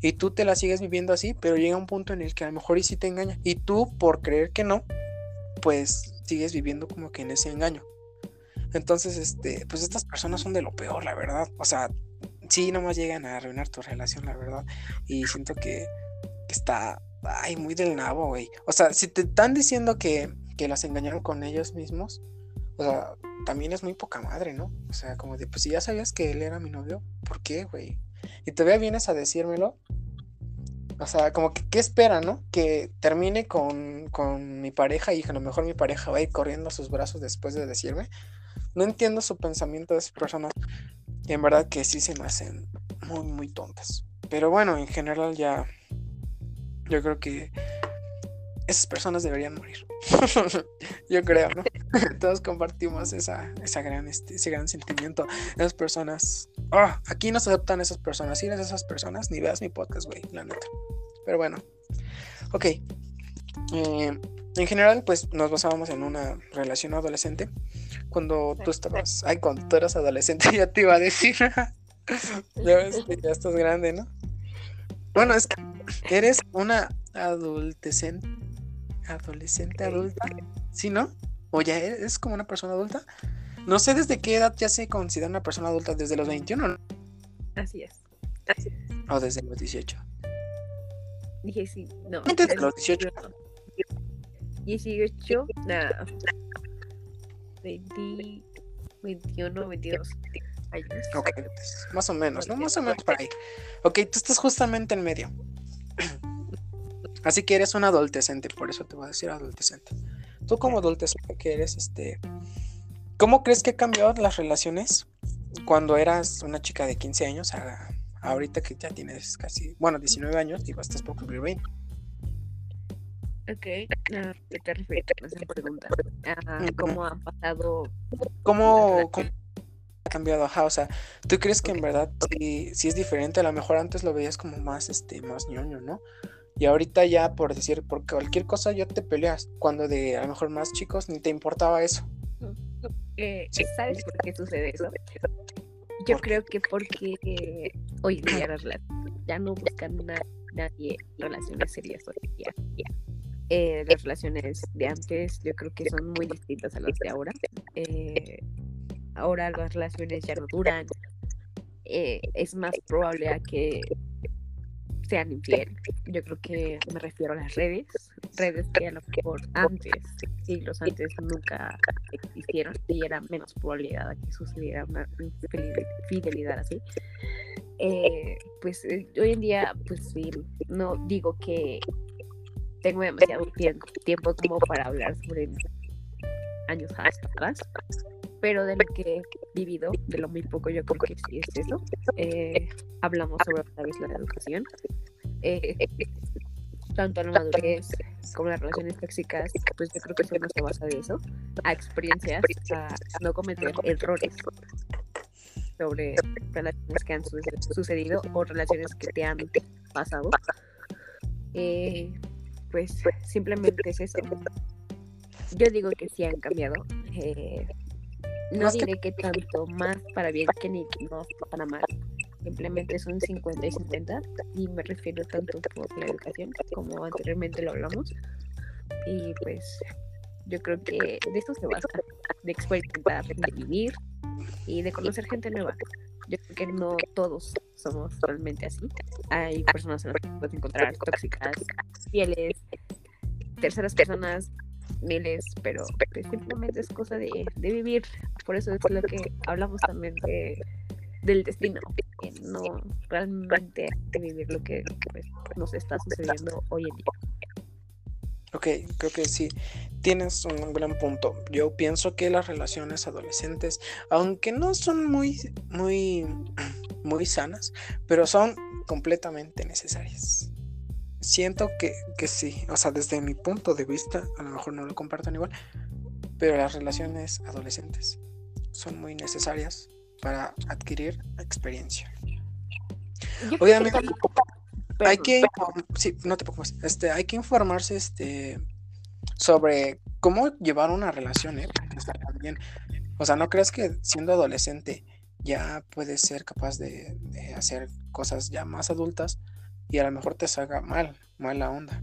Y tú te la sigues viviendo así, pero llega un punto en el que a lo mejor y sí te engaña. Y tú, por creer que no, pues sigues viviendo como que en ese engaño. Entonces, este, pues estas personas son de lo peor, la verdad. O sea, sí, nomás llegan a arruinar tu relación, la verdad. Y siento que, está, ay, muy del nabo, güey. O sea, si te están diciendo que, que las engañaron con ellos mismos, o sea, también es muy poca madre, ¿no? O sea, como de, pues si ya sabías que él era mi novio, ¿por qué, güey? Y todavía vienes a decírmelo. O sea, como que, ¿qué espera, no? Que termine con, con mi pareja y que a lo mejor mi pareja va a ir corriendo a sus brazos después de decirme. No entiendo su pensamiento de esas personas. En verdad que sí se me hacen muy, muy tontas. Pero bueno, en general ya. Yo creo que esas personas deberían morir. Yo creo, ¿no? Todos compartimos esa, esa gran, este, ese gran sentimiento. Esas personas. Oh, aquí no se aceptan esas personas. Si eres esas personas, ni veas mi podcast, güey, la neta. Pero bueno. Ok. Eh, en general, pues nos basábamos en una relación adolescente. Cuando tú estabas. Ay, cuando tú eras adolescente, ya te iba a decir. ya ves que ya estás grande, ¿no? Bueno, es que eres una adolescente adolescente, adulta. ¿Sí, no? ¿O ya es como una persona adulta? No sé desde qué edad ya se considera una persona adulta, desde los 21, ¿no? Así es. O desde los 18. Dije sí, no. Desde los 18. 18, nada. 20, 21, 22 años. Ok, pues, más o menos, ¿no? Más o menos por ahí. Ok, tú estás justamente en medio. Así que eres un adolescente, por eso te voy a decir adolescente. Tú como adolescente que eres, este, ¿cómo crees que han cambiado las relaciones cuando eras una chica de 15 años a, ahorita que ya tienes casi, bueno, 19 años, digo, estás por cumplir 20? Ok, ¿qué te refieres a esa pregunta? ¿Cómo ha pasado? ¿Cómo, ha cambiado? Ajá, o sea, ¿tú crees que en verdad sí, sí, es diferente? A lo mejor antes lo veías como más, este, más ñoño, ¿no? Y ahorita ya, por decir, por cualquier cosa ya te peleas, cuando de a lo mejor más chicos ni te importaba eso. Eh, ¿Sabes por qué sucede eso? Yo creo que porque hoy en día ya no buscan nadie relaciones serias hoy en día. Eh, las relaciones de antes yo creo que son muy distintas a las de ahora. Eh, ahora las relaciones ya no duran. es más probable a que sean infiel. Yo creo que me refiero a las redes, redes que a lo mejor antes, siglos antes, nunca existieron y era menos probabilidad que sucediera una infidelidad así. Eh, pues eh, hoy en día, pues sí, no digo que tengo demasiado tiempo, tiempo como para hablar sobre años atrás, pero de lo que he vivido, de lo muy poco, yo creo que sí es eso. Eh, hablamos sobre otra vez la educación, eh, tanto la madurez como las relaciones tóxicas, pues yo creo que eso no se basa de eso, a experiencias, a no cometer errores sobre relaciones que han sucedido o relaciones que te han pasado. Eh, pues simplemente es eso. Yo digo que sí han cambiado. Eh, no diré que tanto más para bien que ni no para mal. Simplemente son 50 y 50 y me refiero tanto por la educación como anteriormente lo hablamos. Y pues yo creo que de esto se basa, de experimentar, de vivir y de conocer gente nueva. Yo creo que no todos somos realmente así. Hay personas en las que puedes encontrar tóxicas, fieles, terceras personas miles, pero pues, simplemente es cosa de, vivir. Por eso es lo que hablamos también de, del destino, que no realmente de vivir lo que pues, nos está sucediendo hoy en día. Ok, creo que sí, tienes un gran punto. Yo pienso que las relaciones adolescentes, aunque no son muy, muy, muy sanas, pero son completamente necesarias siento que, que sí, o sea, desde mi punto de vista, a lo mejor no lo compartan igual, pero las relaciones adolescentes son muy necesarias para adquirir experiencia. Obviamente. hay que, sí, no te preocupes, este, hay que informarse, este, sobre cómo llevar una relación, ¿eh? También, o sea, no crees que siendo adolescente ya puedes ser capaz de, de, hacer cosas ya más adultas y a lo mejor te salga mal, mala onda.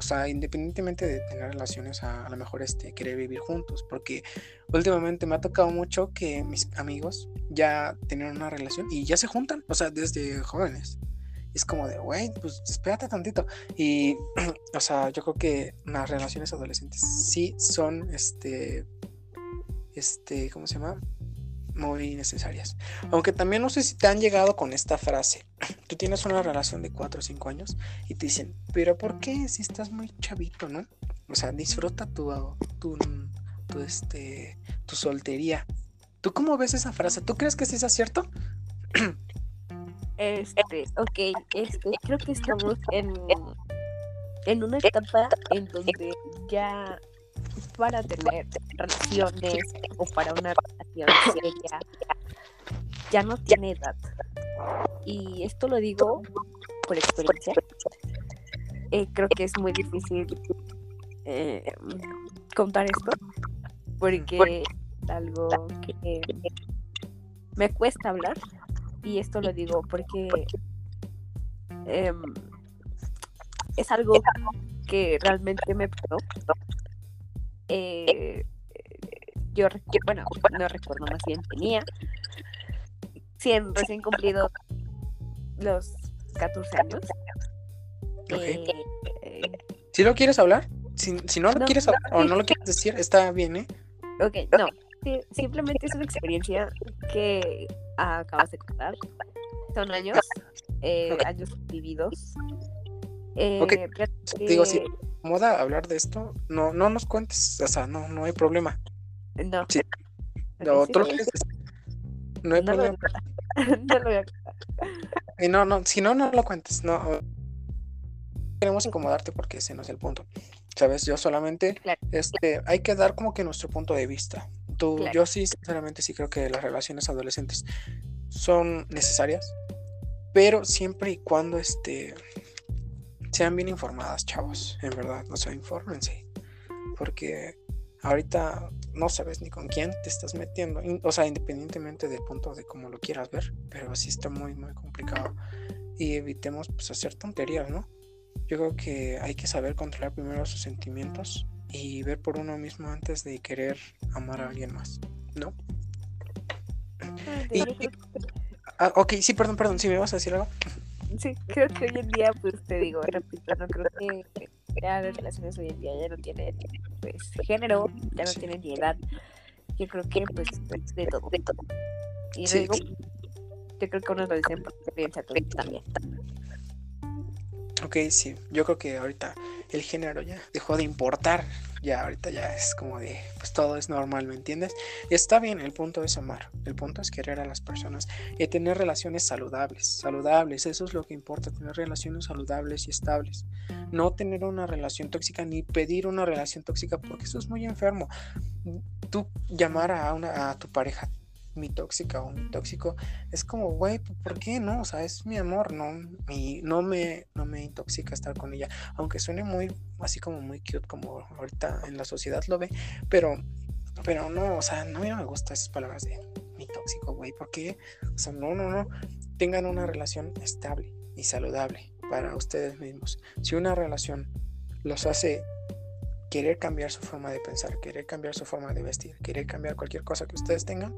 O sea, independientemente de tener relaciones, a, lo mejor este, querer vivir juntos. Porque últimamente me ha tocado mucho que mis amigos ya tienen una relación y ya se juntan, o sea, desde jóvenes. es como de, güey, pues espérate tantito. Y, o sea, yo creo que las relaciones adolescentes sí son, este, este, ¿cómo se llama? Muy necesarias. Aunque también no sé si te han llegado con esta frase. Tú tienes una relación de 4 o 5 años y te dicen, pero ¿por qué si estás muy chavito, no? O sea, disfruta tu, tu, este, tu soltería. ¿Tú cómo ves esa frase? ¿Tú crees que sí es cierto? Este, ok, este, creo que estamos en, en una etapa en donde ya para tener relaciones o para una relación seria ya no tiene edad. Y esto lo digo por experiencia. Eh, creo que es muy difícil eh, contar esto porque es algo que me cuesta hablar y esto lo digo porque eh, es algo que realmente me pasó eh, yo, bueno, no recuerdo más bien, tenía 100 recién cumplido los 14 años. Okay. Eh, ¿Si lo quieres hablar? Si, si no lo quieres hablar o no lo quieres decir, está bien, ¿eh? Ok, no. simplemente es una experiencia que acabas de contar. Son años, eh, okay. años vividos. Eh, okay. Digo, sí moda hablar de esto, no, no nos cuentes, o sea, no, no hay problema. No. Sí. No, sí, no hay no problema. Lo, no lo voy a Y no, no, si no, no lo cuentes, no. Queremos incomodarte porque ese no es el punto. Sabes, yo solamente, claro. este, hay que dar como que nuestro punto de vista. Tú, claro. yo sí, sinceramente sí creo que las relaciones adolescentes son necesarias, pero siempre y cuando este sean bien informadas, chavos, en verdad, o sea, infórmense, porque ahorita no sabes ni con quién te estás metiendo, o sea, independientemente del punto de cómo lo quieras ver, pero sí está muy, muy complicado. Y evitemos pues hacer tonterías, ¿no? Yo creo que hay que saber controlar primero sus sentimientos y ver por uno mismo antes de querer amar a alguien más, ¿no? Y, ah, ok, sí, perdón, perdón, si ¿sí me vas a decir algo sí, creo que hoy en día, pues te digo, repito, no creo que ya las relaciones hoy en día ya no tienen pues género, ya no tienen ni edad. Yo creo que pues de todo, de todo. Y sí. luego, yo creo que unos lo dicen por experiencia también. Ok, sí, yo creo que ahorita el género ya dejó de importar, ya ahorita ya es como de, pues todo es normal, ¿me entiendes? Y está bien, el punto es amar, el punto es querer a las personas y tener relaciones saludables, saludables, eso es lo que importa, tener relaciones saludables y estables, no tener una relación tóxica ni pedir una relación tóxica porque eso es muy enfermo. Tú llamar a, una, a tu pareja mi tóxica o mi tóxico, es como, güey, ¿por qué no? O sea, es mi amor, no, y no me, no me intoxica estar con ella, aunque suene muy, así como muy cute, como ahorita en la sociedad lo ve, pero, pero no, o sea, no, no me gustan esas palabras de mi tóxico, güey, ¿por qué? O sea, no, no, no, tengan una relación estable y saludable para ustedes mismos. Si una relación los hace querer cambiar su forma de pensar, querer cambiar su forma de vestir, querer cambiar cualquier cosa que ustedes tengan,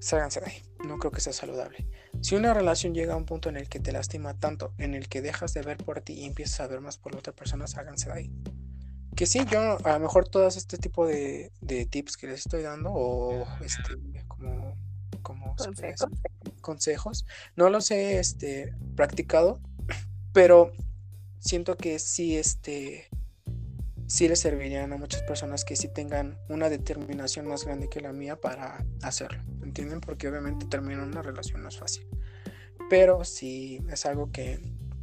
sálganse de ahí. No creo que sea saludable. Si una relación llega a un punto en el que te lastima tanto, en el que dejas de ver por ti y empiezas a ver más por la otra persona, ságanse de ahí. Que sí, yo a lo mejor todos este tipo de, de tips que les estoy dando o este como, como consejos. consejos, no los he este, practicado, pero siento que sí este sí le servirían a muchas personas que sí tengan una determinación más grande que la mía para hacerlo, ¿entienden? Porque obviamente terminar una relación no es fácil. Pero si es algo que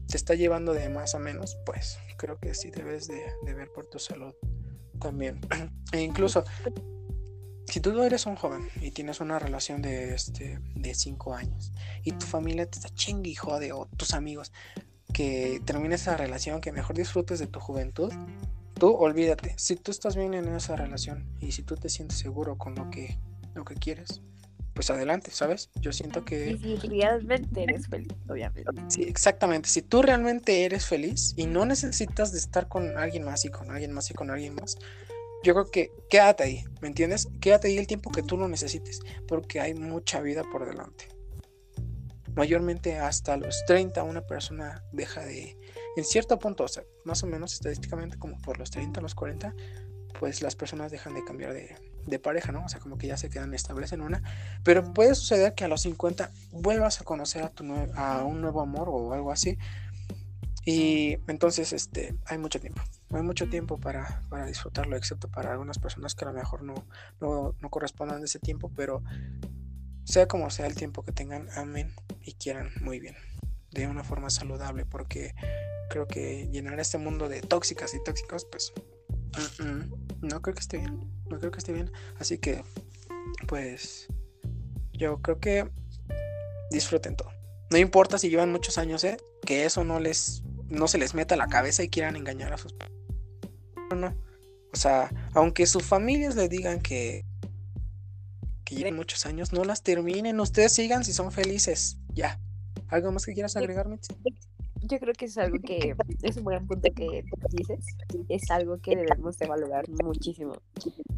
te está llevando de más a menos, pues creo que sí debes de, de ver por tu salud también. e incluso, si tú eres un joven y tienes una relación de, este, de cinco años y tu familia te está chingue y jode o tus amigos, que termines esa relación, que mejor disfrutes de tu juventud, tú olvídate. Si tú estás bien en esa relación y si tú te sientes seguro con lo que, lo que quieres, pues adelante, ¿sabes? Yo siento que... Y si realmente eres feliz, obviamente. Sí, exactamente. Si tú realmente eres feliz y no necesitas de estar con alguien más y con alguien más y con alguien más, yo creo que quédate ahí, ¿me entiendes? Quédate ahí el tiempo que tú lo necesites, porque hay mucha vida por delante. Mayormente hasta los 30 una persona deja de, en cierto punto, o sea, más o menos estadísticamente como por los 30, los 40, pues las personas dejan de cambiar de, pareja, ¿no? O sea, como que ya se quedan estables en una. Pero puede suceder que a los 50 vuelvas a conocer a, tu a un nuevo amor o algo así. Y entonces, este, hay mucho tiempo. Hay mucho tiempo para, para disfrutarlo, excepto para algunas personas que a lo mejor no, no, no correspondan de ese tiempo, pero sea como sea el tiempo que tengan, amen y quieran muy bien, de una forma saludable, porque creo que llenar este mundo de tóxicas y tóxicos, pues no creo que esté bien. No creo que esté bien. Así que, pues, yo creo que disfruten todo. No importa si llevan muchos años, ¿eh? Que eso no les, no se les meta a la cabeza y quieran engañar a sus... No, no. O sea, aunque sus familias les digan que que lleven muchos años, no las terminen. Ustedes sigan si son felices. Ya. ¿Algo más que quieras agregarme? yo creo que es algo que es un buen punto que dices. Es algo que debemos de valorar muchísimo.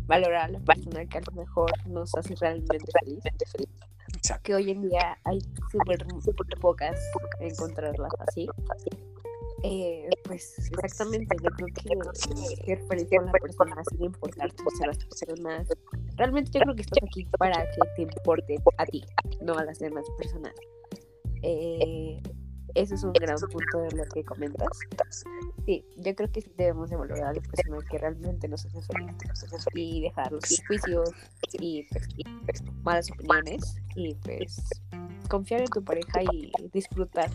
Valorar a la persona que a lo mejor nos hace realmente feliz. Que hoy en día hay súper pocas encontrarlas así. Eh, pues exactamente, yo creo que ser feliz con la persona sin importarte a las personas. Realmente yo creo que estás aquí para que te importe a ti, no a las demás personas. Eh, ese es un gran punto de lo que comentas. Sí, yo creo que debemos de valorar a las personas que realmente nos hacen feliz y dejar los juicios y pues, malas opiniones y pues confiar en tu pareja y disfrutar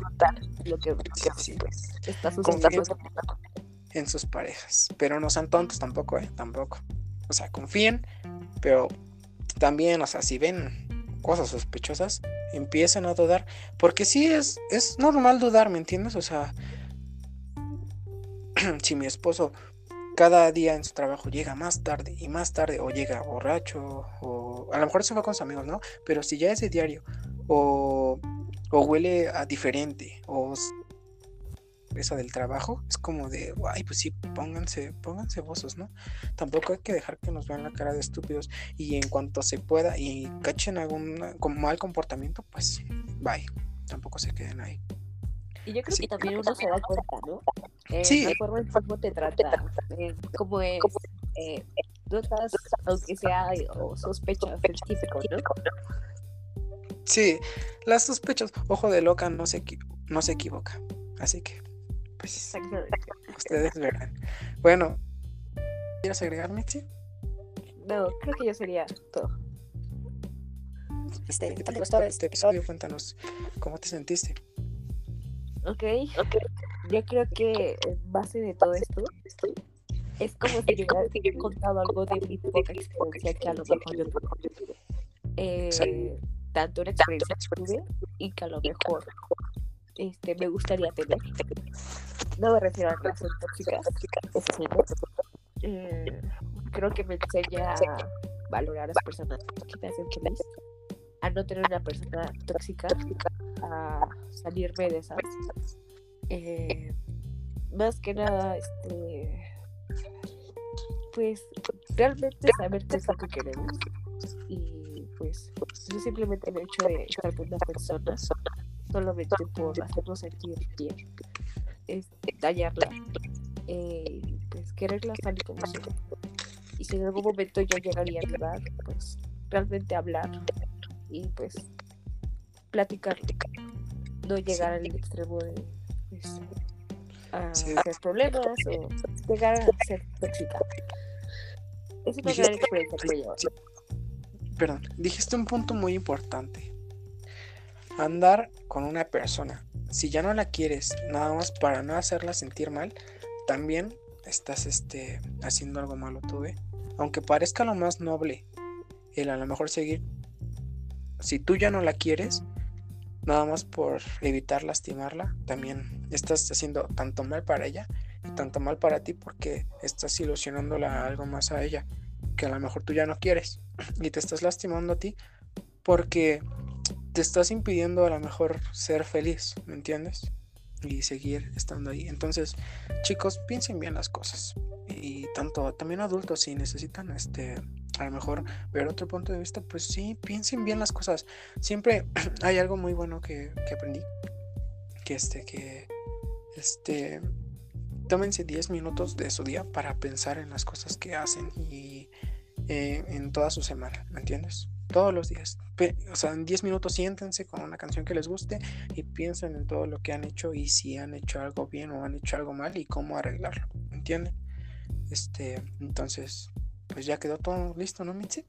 lo que, sí, pues, está sucediendo. En sus parejas, pero no sean tontos tampoco, ¿eh? Tampoco. O sea, confíen, pero también, o sea, si ven cosas sospechosas, empiezan a dudar. Porque sí es, es normal dudar, ¿me entiendes? O sea, si mi esposo cada día en su trabajo llega más tarde y más tarde, o llega borracho, o a lo mejor se va con sus amigos, ¿no? Pero si ya es de diario, o, o huele a diferente, o esa del trabajo, es como de, ay, pues sí, pónganse, pónganse bozos, ¿no? Tampoco hay que dejar que nos vean la cara de estúpidos y en cuanto se pueda y cachen algún mal comportamiento, pues bye, tampoco se queden ahí. Y yo creo que también uno se da cuenta, ¿no? Eh, sí. La forma en cómo te trata, eh, cómo es, eh, aunque sea o sospechas típico, ¿no? Sí, las sospechas, ojo de loca no se, no se equivoca. Así que pues, ustedes verán. Bueno, ¿quieres agregar, Mitzi? No, creo que ya sería todo. Este, ¿Qué te gustó este episodio? Cuéntanos cómo te sentiste. Ok, ok. Yo creo que en base de todo esto, es como si yo hubiera contado algo de mi poca experiencia que a lo mejor yo tuve. Eh, tanto una experiencia que tuve y que a lo mejor este, me gustaría tener. No me refiero a relaciones tóxicas, eh, creo que me enseña a valorar a las personas que a no tener una persona tóxica, a salirme de esas. Eh, más que nada, este, pues realmente saber qué es lo que queremos y pues simplemente el hecho de estar con una persona solamente por hacernos sentir bien, es dañarla, eh, pues quererla tal y como Y si en algún momento yo llegaría a lugar, pues realmente hablar y pues platicar, no llegar al extremo de pues, a hacer problemas o llegar a ser tóxica. Es una gran experiencia que yo. Perdón, dijiste un punto muy importante andar con una persona. Si ya no la quieres, nada más para no hacerla sentir mal, también estás este, haciendo algo malo tú, ¿eh? Aunque parezca lo más noble, el a lo mejor seguir. Si tú ya no la quieres, nada más por evitar lastimarla, también estás haciendo tanto mal para ella y tanto mal para ti porque estás ilusionándola algo más a ella que a lo mejor tú ya no quieres y te estás lastimando a ti porque te estás impidiendo a lo mejor ser feliz, ¿me entiendes? Y seguir estando ahí. Entonces, chicos, piensen bien las cosas. Y tanto también adultos si necesitan este a lo mejor ver otro punto de vista, pues sí, piensen bien las cosas. Siempre hay algo muy bueno que, que aprendí. Que este, que este tómense 10 minutos de su día para pensar en las cosas que hacen y eh, en toda su semana, ¿me entiendes? Todos los días. O sea, en 10 minutos siéntense con una canción que les guste y piensen en todo lo que han hecho y si han hecho algo bien o han hecho algo mal y cómo arreglarlo, ¿me entienden? Este, entonces, pues ya quedó todo listo, ¿no, Mitzi?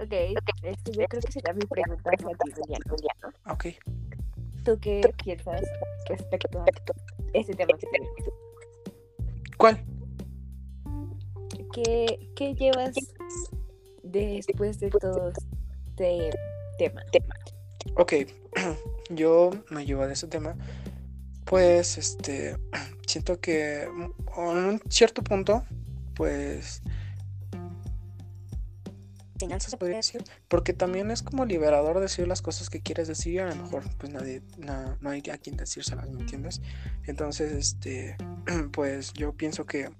Ok, este, yo creo que sería mi pregunta para ti, ¿no? Ok. ¿Tú qué piensas respecto a ese tema ¿Cuál? ¿Qué, ¿Qué, llevas después de todo este tema? Ok, yo me llevo de ese tema. Pues, este, siento que en un cierto punto, pues se podría decir, porque también es como liberador decir las cosas que quieres decir y a lo mejor pues nadie, no, hay a quien decírselas, ¿me entiendes? Entonces, este, pues yo pienso que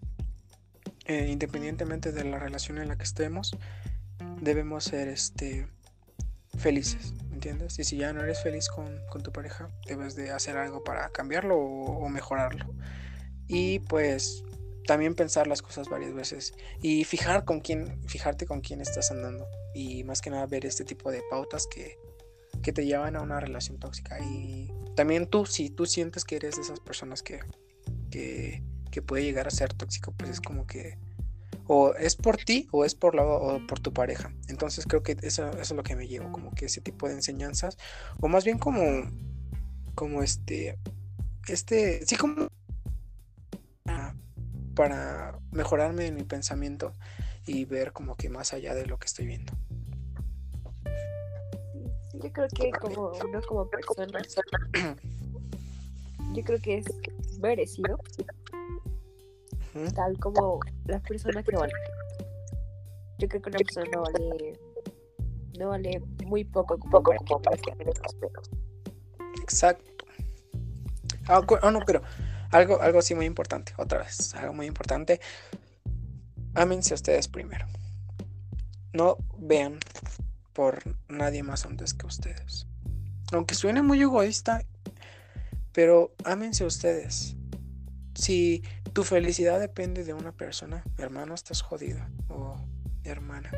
eh, independientemente de la relación en la que estemos, debemos ser, este, felices, ¿me entiendes? Y si ya no eres feliz con, tu pareja, debes de hacer algo para cambiarlo o mejorarlo. Y pues también pensar las cosas varias veces y fijar con quién, fijarte con quién estás andando y más que nada ver este tipo de pautas que, que te llevan a una relación tóxica y también tú, si tú sientes que eres de esas personas que, que, que puede llegar a ser tóxico, pues es como que o es por ti o es por, la, o por tu pareja. Entonces creo que eso, eso, es lo que me llevo, como que ese tipo de enseñanzas, o más bien como, como este, este, sí como para mejorarme en mi pensamiento y ver como que más allá de lo que estoy viendo. Yo creo que como uno como persona, yo creo que es merecido, tal como la persona que no vale. Yo creo que una persona no vale, no vale muy poco, poco, poco para que Exacto. Ah, oh, no, pero algo, algo sí muy importante, otra vez, algo muy importante. Ámense ustedes primero. No vean por nadie más antes que ustedes. Aunque suene muy egoísta, pero ámense ustedes. Si tu felicidad depende de una persona, hermano, estás jodido. O hermana.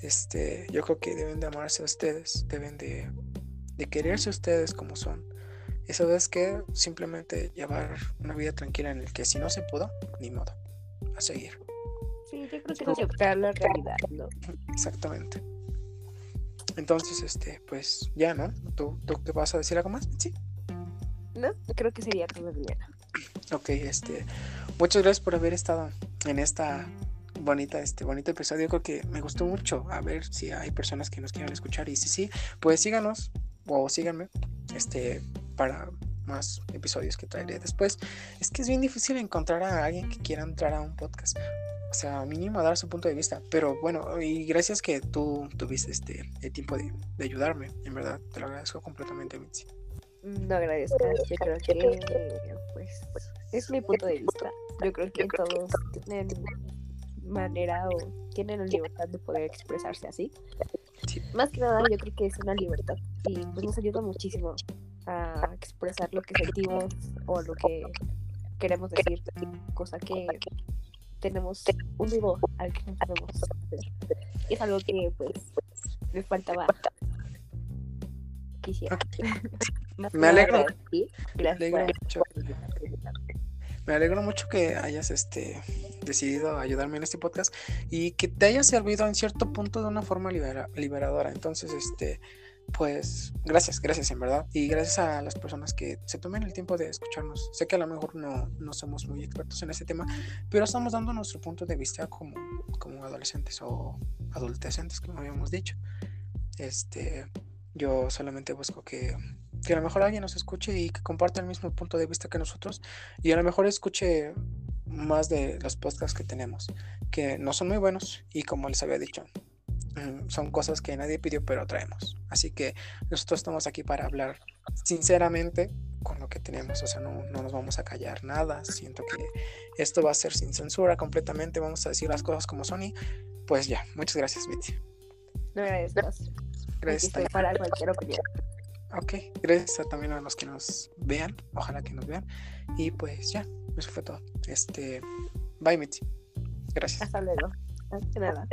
Este, yo creo que deben de amarse a ustedes, deben de, de quererse ustedes como son y sabes que simplemente llevar una vida tranquila en el que si no se pudo, ni modo, a seguir. Sí, yo creo que es aceptar la realidad, ¿no? Exactamente. Entonces, este, pues ya, ¿no? ¿Tú, ¿Tú te vas a decir algo más? Sí. No, creo que sería todo bien. Ok, este, muchas gracias por haber estado en esta bonita, este bonito episodio. Creo que me gustó mucho. A ver si hay personas que nos quieran escuchar. Y si sí, pues síganos o síganme. Este, para más episodios que traeré después. Es que es bien difícil encontrar a alguien que quiera entrar a un podcast. O sea, mínimo dar su punto de vista. Pero bueno, y gracias que tú tuviste este el tiempo de, ayudarme. En verdad, te lo agradezco completamente, Mitzi. No agradezco. Yo creo que pues, es mi punto de vista. Yo creo que todos tienen manera o tienen la libertad de poder expresarse así. Más que nada, yo creo que es una libertad y pues nos ayuda muchísimo a expresar lo que sentimos o lo que queremos decir, cosa que tenemos un vivo al que no podemos hacer. Y es algo que pues me faltaba. Quisiera. Me alegro. Me alegro mucho. Me alegro mucho que hayas este decidido ayudarme en este podcast y que te haya servido en cierto punto de una forma liberadora. Entonces, este pues gracias, gracias en verdad. Y gracias a las personas que se tomen el tiempo de escucharnos. Sé que a lo mejor no, no somos muy expertos en este tema, pero estamos dando nuestro punto de vista como, como adolescentes o adolescentes, como habíamos dicho. Este, yo solamente busco que que a lo mejor alguien nos escuche y que comparte el mismo punto de vista que nosotros y a lo mejor escuche más de los podcasts que tenemos, que no son muy buenos y como les había dicho, mm, son cosas que nadie pidió pero traemos. Así que nosotros estamos aquí para hablar sinceramente con lo que tenemos, o sea, no, no, nos vamos a callar nada, siento que esto va a ser sin censura completamente, vamos a decir las cosas como son y pues ya, muchas gracias, Mitzi. No, gracias. Gracias. para cualquier opinión. Ok, gracias también a los que nos vean, ojalá que nos vean y pues ya, eso fue todo. Este, bye Mitzi. Gracias. Hasta luego. Hasta nada.